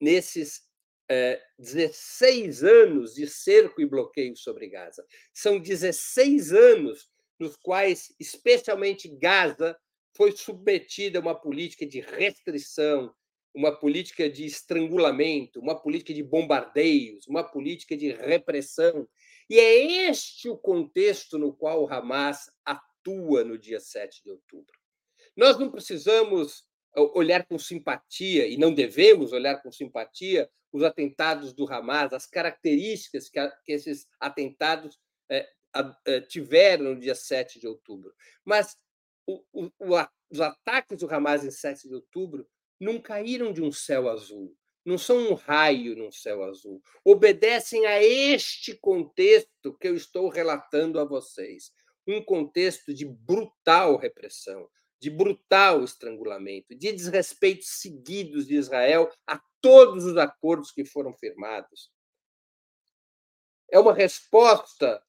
nesses é, 16 anos de cerco e bloqueio sobre Gaza. São 16 anos nos quais, especialmente Gaza, foi submetida a uma política de restrição, uma política de estrangulamento, uma política de bombardeios, uma política de repressão. E é este o contexto no qual o Hamas atua no dia 7 de outubro. Nós não precisamos olhar com simpatia, e não devemos olhar com simpatia, os atentados do Hamas, as características que, esses atentados é, é, tiveram no dia 7 de outubro. Mas os ataques do Hamas em 7 de outubro não caíram de um céu azul, não são um raio num céu azul. Obedecem a este contexto que eu estou relatando a vocês um contexto de brutal repressão, de brutal estrangulamento, de desrespeitos seguidos de Israel a todos os acordos que foram firmados. É uma resposta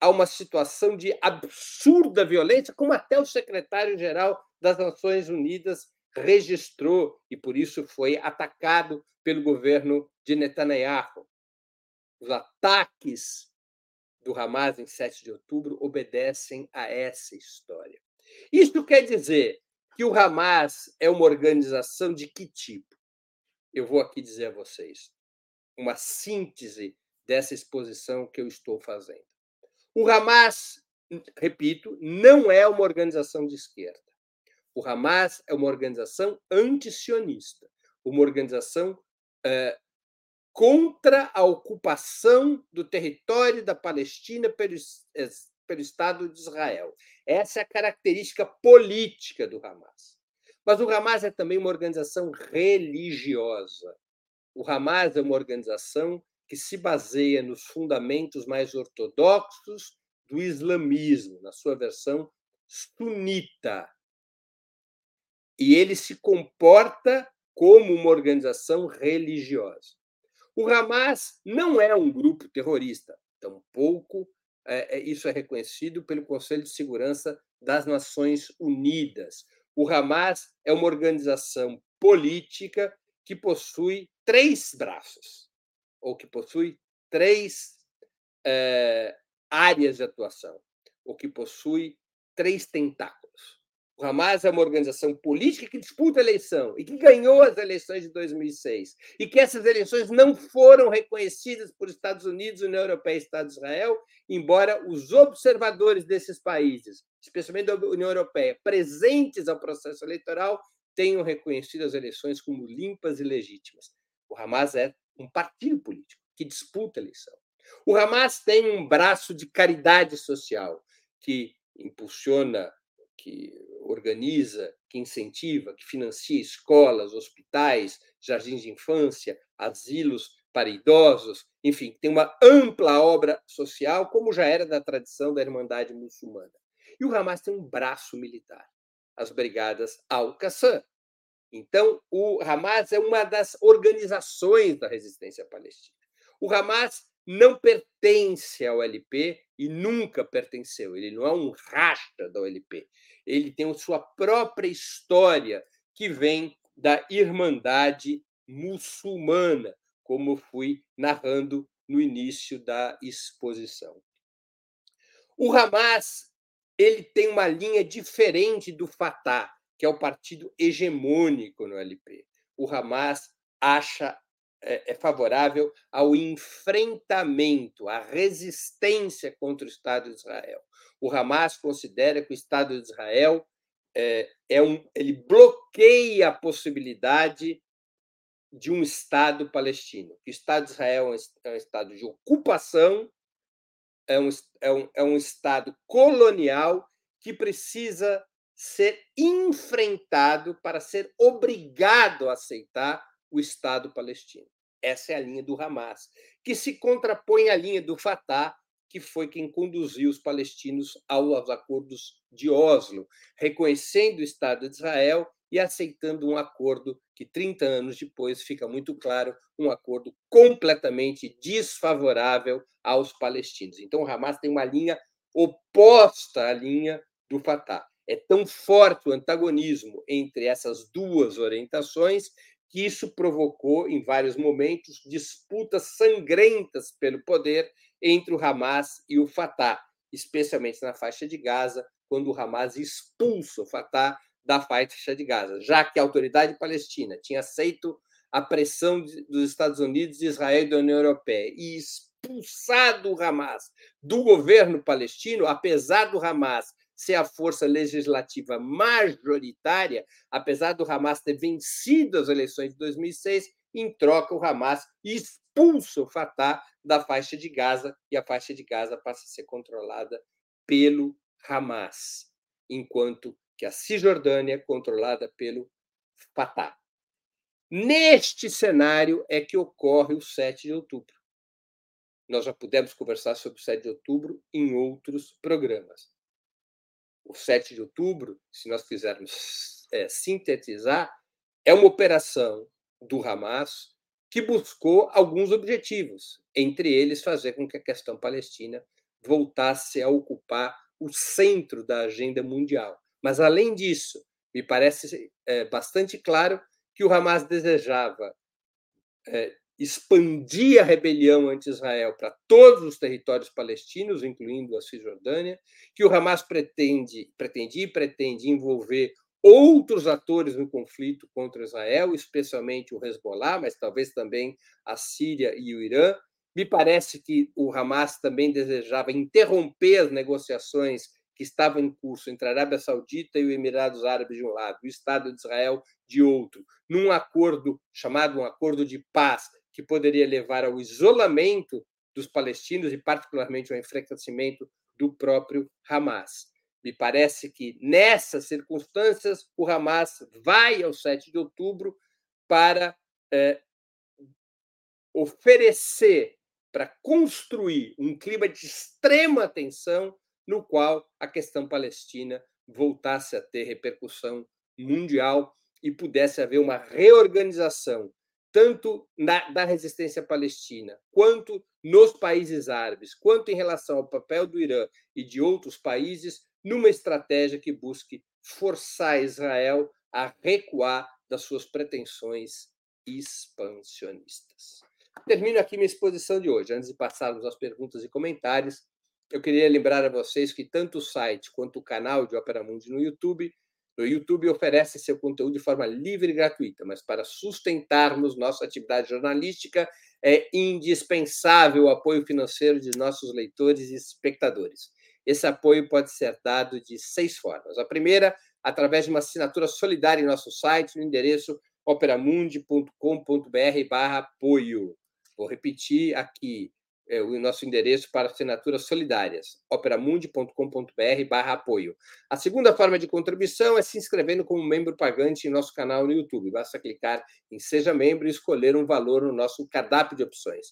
a uma situação de absurda violência, como até o secretário-geral das Nações Unidas registrou e por isso foi atacado pelo governo de Netanyahu. Os ataques do Hamas em 7 de outubro obedecem a essa história. Isso quer dizer que o Hamas é uma organização de que tipo? Eu vou aqui dizer a vocês uma síntese dessa exposição que eu estou fazendo. O Hamas, repito, não é uma organização de esquerda. O Hamas é uma organização antisionista, uma organização contra a ocupação do território da Palestina pelo, pelo Estado de Israel. Essa é a característica política do Hamas. Mas o Hamas é também uma organização religiosa. O Hamas é uma organização que se baseia nos fundamentos mais ortodoxos do islamismo, na sua versão sunita. E ele se comporta como uma organização religiosa. O Hamas não é um grupo terrorista, tampouco é, é, isso é reconhecido pelo Conselho de Segurança das Nações Unidas. O Hamas é uma organização política que possui três braços, ou que possui três é, áreas de atuação, ou que possui três tentáculos. O Hamas é uma organização política que disputa a eleição e que ganhou as eleições de 2006 e que essas eleições não foram reconhecidas por Estados Unidos, União Europeia e Estado de Israel, embora os observadores desses países, especialmente da União Europeia, presentes ao processo eleitoral, tenham reconhecido as eleições como limpas e legítimas. O Hamas é um partido político que disputa a eleição. O Hamas tem um braço de caridade social que impulsiona que organiza, que incentiva, que financia escolas, hospitais, jardins de infância, asilos para idosos, enfim, tem uma ampla obra social, como já era da tradição da Irmandade Muçulmana. E o Hamas tem um braço militar, as Brigadas Al-Qassam. Então, o Hamas é uma das organizações da resistência palestina. O Hamas não pertence ao LP e nunca pertenceu. Ele não é um rasta da OLP. Ele tem sua própria história que vem da Irmandade Muçulmana, como fui narrando no início da exposição. O Hamas ele tem uma linha diferente do Fatah, que é o partido hegemônico no LP. O Hamas acha é, é favorável ao enfrentamento, à resistência contra o Estado de Israel. O Hamas considera que o Estado de Israel é, é um, ele bloqueia a possibilidade de um Estado palestino. O Estado de Israel é um é Estado de ocupação, é um, é um, é um Estado colonial que precisa ser enfrentado para ser obrigado a aceitar o Estado palestino. Essa é a linha do Hamas, que se contrapõe à linha do Fatah, que foi quem conduziu os palestinos aos acordos de Oslo, reconhecendo o Estado de Israel e aceitando um acordo que 30 anos depois fica muito claro, um acordo completamente desfavorável aos palestinos. Então o Hamas tem uma linha oposta à linha do Fatah. É tão forte o antagonismo entre essas duas orientações que isso provocou, em vários momentos, disputas sangrentas pelo poder entre o Hamas e o Fatah, especialmente na faixa de Gaza, quando o Hamas expulsa o Fatah da faixa de Gaza, já que a autoridade palestina tinha aceito a pressão dos Estados Unidos, Israel e da União Europeia e expulsado o Hamas do governo palestino, apesar do Hamas ser a força legislativa majoritária, apesar do Hamas ter vencido as eleições de 2006, em troca o Hamas expulsa o Fatah da faixa de Gaza e a faixa de Gaza passa a ser controlada pelo Hamas, enquanto que a Cisjordânia é controlada pelo Fatah. Neste cenário é que ocorre o 7 de outubro. Nós já pudemos conversar sobre o 7 de outubro em outros programas o 7 de outubro, se nós quisermos é, sintetizar, é uma operação do Hamas que buscou alguns objetivos, entre eles fazer com que a questão palestina voltasse a ocupar o centro da agenda mundial. Mas, além disso, me parece é, bastante claro que o Hamas desejava é, expandir a rebelião anti-Israel para todos os territórios palestinos, incluindo a Cisjordânia, que o Hamas pretende, pretendia e pretende envolver outros atores no conflito contra Israel, especialmente o Hezbollah, mas talvez também a Síria e o Irã. Me parece que o Hamas também desejava interromper as negociações que estavam em curso entre a Arábia Saudita e os Emirados Árabes de um lado, o Estado de Israel de outro, num acordo chamado um acordo de paz que poderia levar ao isolamento dos palestinos e, particularmente, ao enfraquecimento do próprio Hamas. Me parece que, nessas circunstâncias, o Hamas vai ao 7 de outubro para é, oferecer, para construir um clima de extrema tensão no qual a questão palestina voltasse a ter repercussão mundial e pudesse haver uma reorganização tanto na, da resistência palestina, quanto nos países árabes, quanto em relação ao papel do Irã e de outros países, numa estratégia que busque forçar Israel a recuar das suas pretensões expansionistas. Termino aqui minha exposição de hoje. Antes de passarmos às perguntas e comentários, eu queria lembrar a vocês que tanto o site quanto o canal de Opera Mundi no YouTube o YouTube oferece seu conteúdo de forma livre e gratuita, mas para sustentarmos nossa atividade jornalística é indispensável o apoio financeiro de nossos leitores e espectadores. Esse apoio pode ser dado de seis formas. A primeira, através de uma assinatura solidária em nosso site, no endereço operamundi.com.br/apoio. Vou repetir aqui: é, o nosso endereço para assinaturas solidárias, operamundi.com.br barra apoio. A segunda forma de contribuição é se inscrevendo como membro pagante em nosso canal no YouTube. Basta clicar em Seja Membro e escolher um valor no nosso cardápio de opções.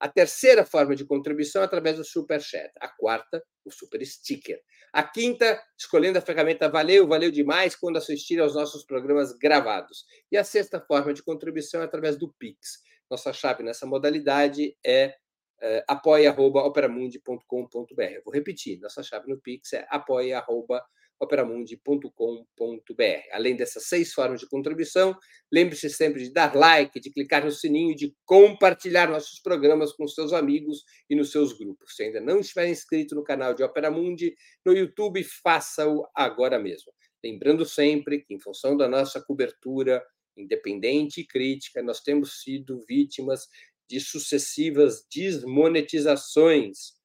A terceira forma de contribuição é através do Super Chat. A quarta, o Super Sticker. A quinta, escolhendo a ferramenta Valeu, valeu demais quando assistir aos nossos programas gravados. E a sexta forma de contribuição é através do Pix. Nossa chave nessa modalidade é uh, apoia.operamundi.com.br. Vou repetir, nossa chave no Pix é apoia.operamundi.com.br operamundi.com.br. Além dessas seis formas de contribuição, lembre-se sempre de dar like, de clicar no sininho, de compartilhar nossos programas com seus amigos e nos seus grupos. Se ainda não estiver inscrito no canal de Opera Mundi no YouTube, faça-o agora mesmo. Lembrando sempre que, em função da nossa cobertura independente e crítica, nós temos sido vítimas de sucessivas desmonetizações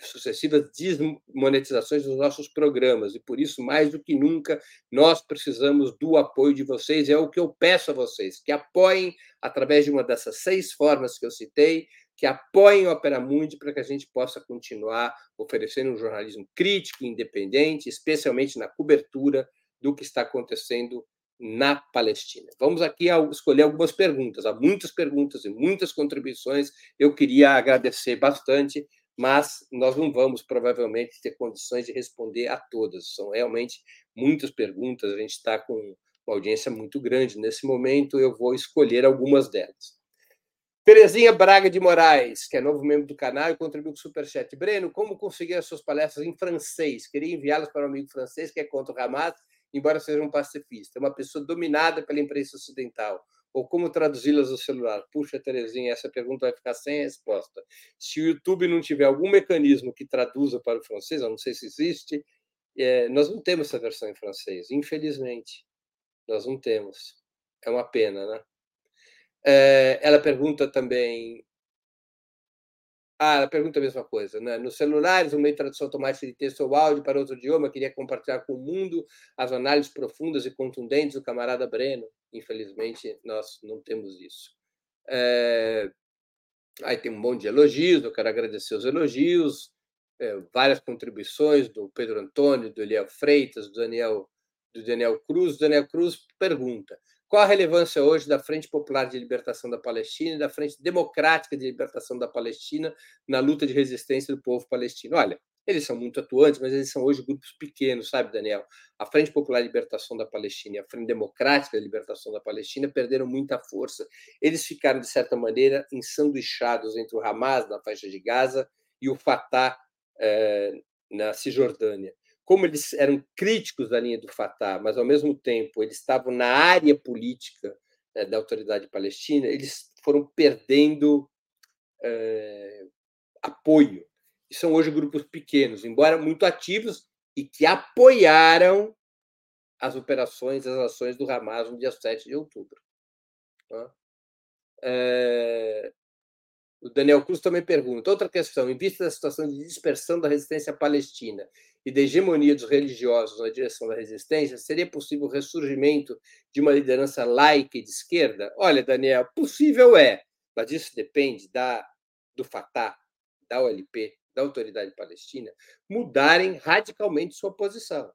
sucessivas desmonetizações dos nossos programas. E por isso, mais do que nunca, nós precisamos do apoio de vocês. É o que eu peço a vocês, que apoiem através de uma dessas seis formas que eu citei, que apoiem o Opera Mundi para que a gente possa continuar oferecendo um jornalismo crítico independente, especialmente na cobertura do que está acontecendo na Palestina. Vamos aqui escolher algumas perguntas. Há muitas perguntas e muitas contribuições. Eu queria agradecer bastante mas nós não vamos provavelmente ter condições de responder a todas. São realmente muitas perguntas, a gente está com uma audiência muito grande nesse momento, eu vou escolher algumas delas. Terezinha Braga de Moraes, que é novo membro do canal e contribuiu com o Superchat. Breno, como conseguir as suas palestras em francês? Queria enviá-las para um amigo francês que é contra o Hamas, embora seja um pacifista. É uma pessoa dominada pela imprensa ocidental ou como traduzi-las no celular? Puxa, Terezinha, essa pergunta vai ficar sem resposta. Se o YouTube não tiver algum mecanismo que traduza para o francês, eu não sei se existe, é, nós não temos essa versão em francês, infelizmente. Nós não temos. É uma pena, né? É, ela pergunta também ah, ela pergunta a mesma coisa. Né? Nos celulares, o meio de tradução automática de texto ou áudio para outro idioma, queria compartilhar com o mundo as análises profundas e contundentes do camarada Breno. Infelizmente, nós não temos isso. É... Aí tem um monte de elogios, eu quero agradecer os elogios, é, várias contribuições do Pedro Antônio, do Eliel Freitas, do Daniel, do Daniel Cruz. O Daniel Cruz pergunta: qual a relevância hoje da Frente Popular de Libertação da Palestina e da Frente Democrática de Libertação da Palestina na luta de resistência do povo palestino? Olha, eles são muito atuantes, mas eles são hoje grupos pequenos, sabe, Daniel? A Frente Popular de Libertação da Palestina e a Frente Democrática de Libertação da Palestina perderam muita força. Eles ficaram, de certa maneira, ensanduichados entre o Hamas na faixa de Gaza e o Fatah eh, na Cisjordânia como eles eram críticos da linha do Fatah, mas ao mesmo tempo eles estavam na área política né, da autoridade palestina, eles foram perdendo é, apoio. E são hoje grupos pequenos, embora muito ativos e que apoiaram as operações, as ações do Hamas no dia 7 de outubro. É, o Daniel Cruz também pergunta: outra questão, em vista da situação de dispersão da resistência palestina e da hegemonia dos religiosos na direção da resistência, seria possível o ressurgimento de uma liderança laica e de esquerda? Olha, Daniel, possível é, mas isso depende da, do Fatah, da OLP, da Autoridade Palestina, mudarem radicalmente sua posição.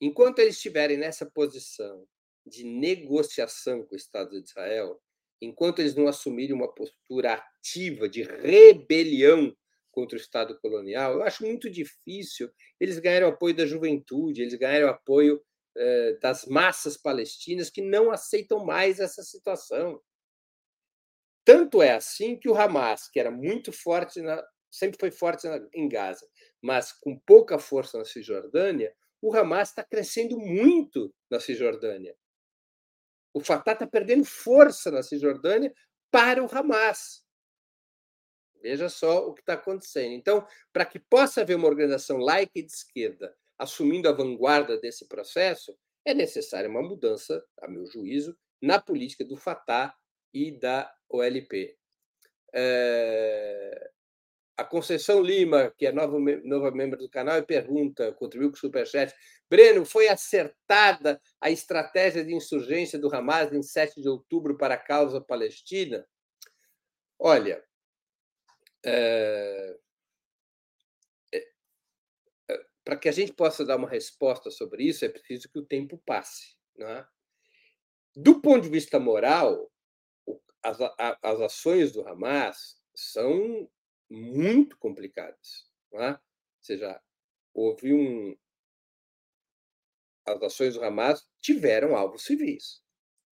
Enquanto eles estiverem nessa posição de negociação com o Estado de Israel, enquanto eles não assumirem uma postura ativa de rebelião contra o Estado colonial, eu acho muito difícil eles ganharem o apoio da juventude, eles ganharem o apoio eh, das massas palestinas que não aceitam mais essa situação. Tanto é assim que o Hamas, que era muito forte, na, sempre foi forte na, em Gaza, mas com pouca força na Cisjordânia, o Hamas está crescendo muito na Cisjordânia. O Fatah está perdendo força na Cisjordânia para o Hamas. Veja só o que está acontecendo. Então, para que possa haver uma organização laica e de esquerda assumindo a vanguarda desse processo, é necessária uma mudança, a meu juízo, na política do Fatah e da OLP. É... A Conceição Lima, que é nova, nova membro do canal, pergunta, contribuiu com o Superchat. Breno, foi acertada a estratégia de insurgência do Hamas em 7 de outubro para a causa palestina? Olha, é... É... para que a gente possa dar uma resposta sobre isso, é preciso que o tempo passe. Né? Do ponto de vista moral, as, as ações do Hamas são muito complicadas. É? Ou seja, houve um. As ações do Hamas tiveram alvos civis.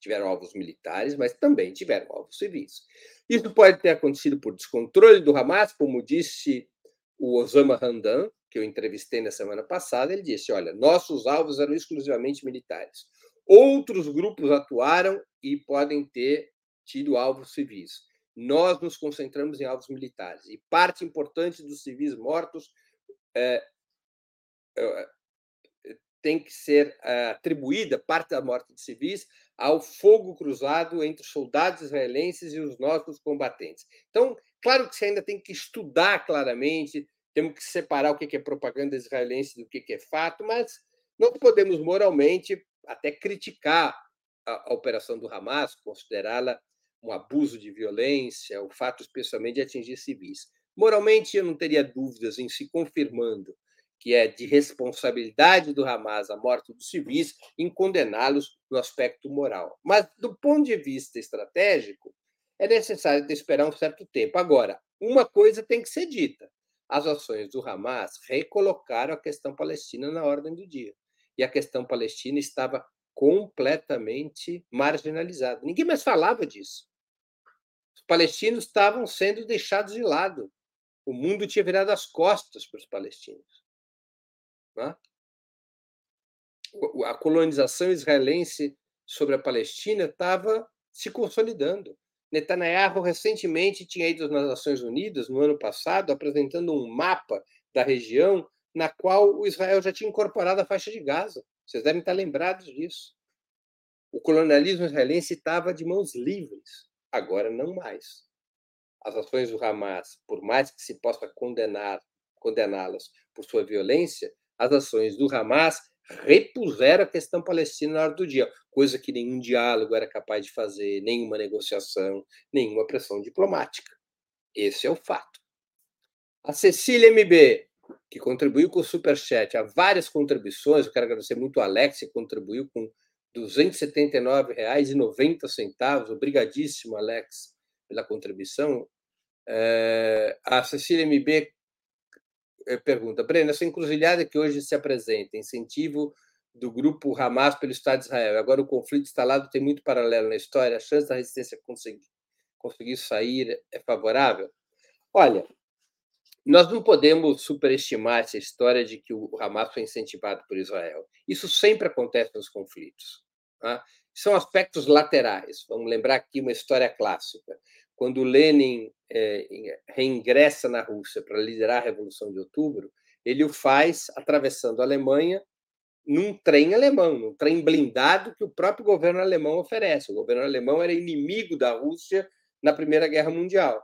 Tiveram alvos militares, mas também tiveram alvos civis. Isso pode ter acontecido por descontrole do Hamas, como disse o Osama Hamdan, que eu entrevistei na semana passada. Ele disse: olha, nossos alvos eram exclusivamente militares. Outros grupos atuaram e podem ter tido alvos civis. Nós nos concentramos em alvos militares. E parte importante dos civis mortos é, é, tem que ser atribuída, parte da morte de civis, ao fogo cruzado entre soldados israelenses e os nossos combatentes. Então, claro que você ainda tem que estudar claramente, temos que separar o que é propaganda israelense do que é fato, mas não podemos moralmente até criticar a, a operação do Hamas, considerá-la um abuso de violência, o fato especialmente de atingir civis. Moralmente, eu não teria dúvidas em se confirmando que é de responsabilidade do Hamas a morte dos civis, em condená-los no aspecto moral. Mas, do ponto de vista estratégico, é necessário esperar um certo tempo. Agora, uma coisa tem que ser dita: as ações do Hamas recolocaram a questão palestina na ordem do dia. E a questão palestina estava completamente marginalizada. Ninguém mais falava disso. Os palestinos estavam sendo deixados de lado. O mundo tinha virado as costas para os palestinos. Né? A colonização israelense sobre a Palestina estava se consolidando. Netanyahu recentemente tinha ido nas Nações Unidas, no ano passado, apresentando um mapa da região na qual o Israel já tinha incorporado a faixa de Gaza. Vocês devem estar lembrados disso. O colonialismo israelense estava de mãos livres, agora não mais. As ações do Hamas, por mais que se possa condenar, condená-las por sua violência, as ações do Hamas repuseram a questão palestina na hora do dia, coisa que nenhum diálogo era capaz de fazer, nenhuma negociação, nenhuma pressão diplomática. Esse é o fato. A Cecília MB, que contribuiu com o Superchat, há várias contribuições, eu quero agradecer muito ao Alex, que contribuiu com R$ 279,90. Obrigadíssimo, Alex, pela contribuição. É, a Cecília MB pergunta, Breno, essa encruzilhada que hoje se apresenta, incentivo do grupo Hamas pelo Estado de Israel, agora o conflito instalado tem muito paralelo na história, a chance da resistência conseguir, conseguir sair é favorável? Olha, nós não podemos superestimar essa história de que o Hamas foi incentivado por Israel. Isso sempre acontece nos conflitos. Tá? São aspectos laterais. Vamos lembrar aqui uma história clássica quando Lenin é, reingressa na Rússia para liderar a Revolução de Outubro, ele o faz atravessando a Alemanha num trem alemão, num trem blindado que o próprio governo alemão oferece. O governo alemão era inimigo da Rússia na Primeira Guerra Mundial.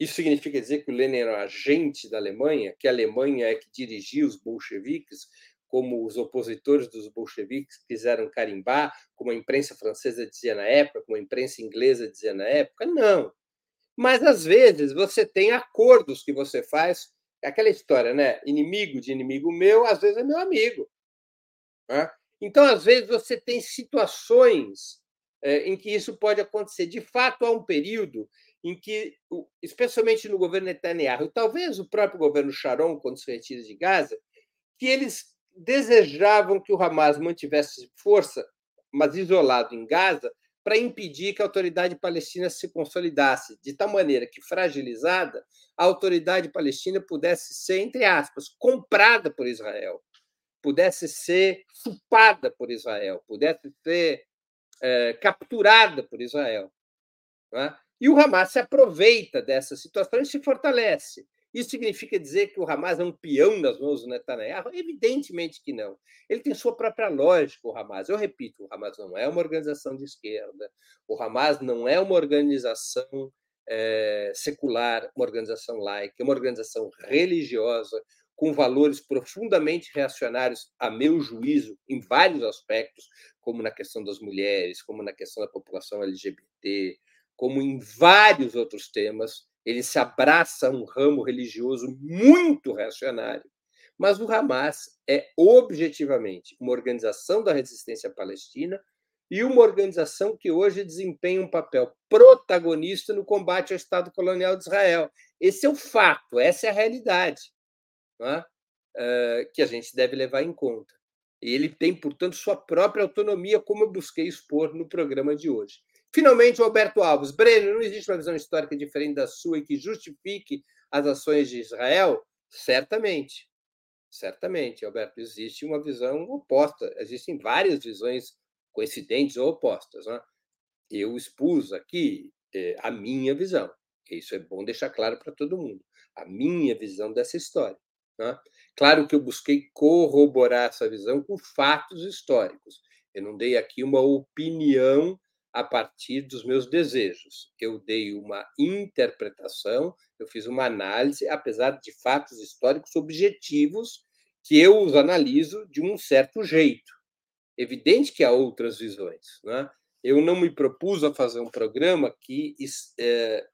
Isso significa dizer que o Lenin era um agente da Alemanha, que a Alemanha é que dirigia os bolcheviques, como os opositores dos bolcheviques quiseram carimbar, como a imprensa francesa dizia na época, como a imprensa inglesa dizia na época. Não. Mas, às vezes, você tem acordos que você faz. É aquela história, né? Inimigo de inimigo meu, às vezes é meu amigo. Né? Então, às vezes, você tem situações é, em que isso pode acontecer. De fato, há um período em que, especialmente no governo Netanyahu, talvez o próprio governo Sharon, quando se retira de Gaza, que eles desejavam que o Hamas mantivesse força, mas isolado em Gaza, para impedir que a autoridade palestina se consolidasse, de tal maneira que, fragilizada, a autoridade palestina pudesse ser, entre aspas, comprada por Israel, pudesse ser chupada por Israel, pudesse ser é, capturada por Israel. É? E o Hamas se aproveita dessa situação e se fortalece. Isso significa dizer que o Hamas é um peão nas mãos do Netanyahu? Evidentemente que não. Ele tem sua própria lógica, o Hamas. Eu repito, o Hamas não é uma organização de esquerda, o Hamas não é uma organização é, secular, uma organização laica, uma organização religiosa com valores profundamente reacionários, a meu juízo, em vários aspectos, como na questão das mulheres, como na questão da população LGBT, como em vários outros temas ele se abraça a um ramo religioso muito reacionário. Mas o Hamas é objetivamente uma organização da resistência palestina e uma organização que hoje desempenha um papel protagonista no combate ao Estado colonial de Israel. Esse é o fato, essa é a realidade é? uh, que a gente deve levar em conta. E ele tem, portanto, sua própria autonomia, como eu busquei expor no programa de hoje. Finalmente, Alberto Alves. Breno, não existe uma visão histórica diferente da sua e que justifique as ações de Israel? Certamente. Certamente, Alberto, existe uma visão oposta. Existem várias visões coincidentes ou opostas. Né? Eu expus aqui eh, a minha visão. Isso é bom deixar claro para todo mundo. A minha visão dessa história. Né? Claro que eu busquei corroborar essa visão com fatos históricos. Eu não dei aqui uma opinião a partir dos meus desejos. Eu dei uma interpretação, eu fiz uma análise, apesar de fatos históricos objetivos, que eu os analiso de um certo jeito. Evidente que há outras visões. Né? Eu não me propus a fazer um programa que, é,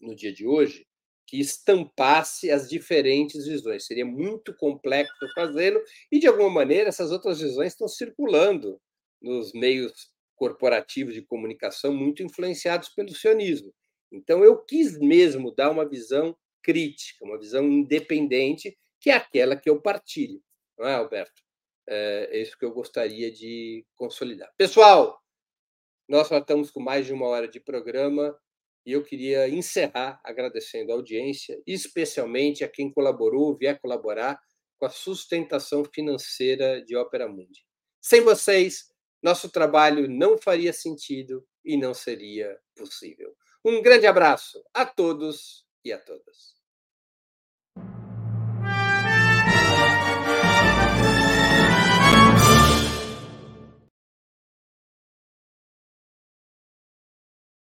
no dia de hoje, que estampasse as diferentes visões. Seria muito complexo fazê-lo, e, de alguma maneira, essas outras visões estão circulando nos meios corporativos de comunicação muito influenciados pelo sionismo. Então, eu quis mesmo dar uma visão crítica, uma visão independente, que é aquela que eu partilho, não é, Alberto? É, é isso que eu gostaria de consolidar. Pessoal, nós já estamos com mais de uma hora de programa e eu queria encerrar agradecendo a audiência, especialmente a quem colaborou, vier colaborar com a sustentação financeira de Ópera Mundi. Sem vocês, nosso trabalho não faria sentido e não seria possível. Um grande abraço a todos e a todas.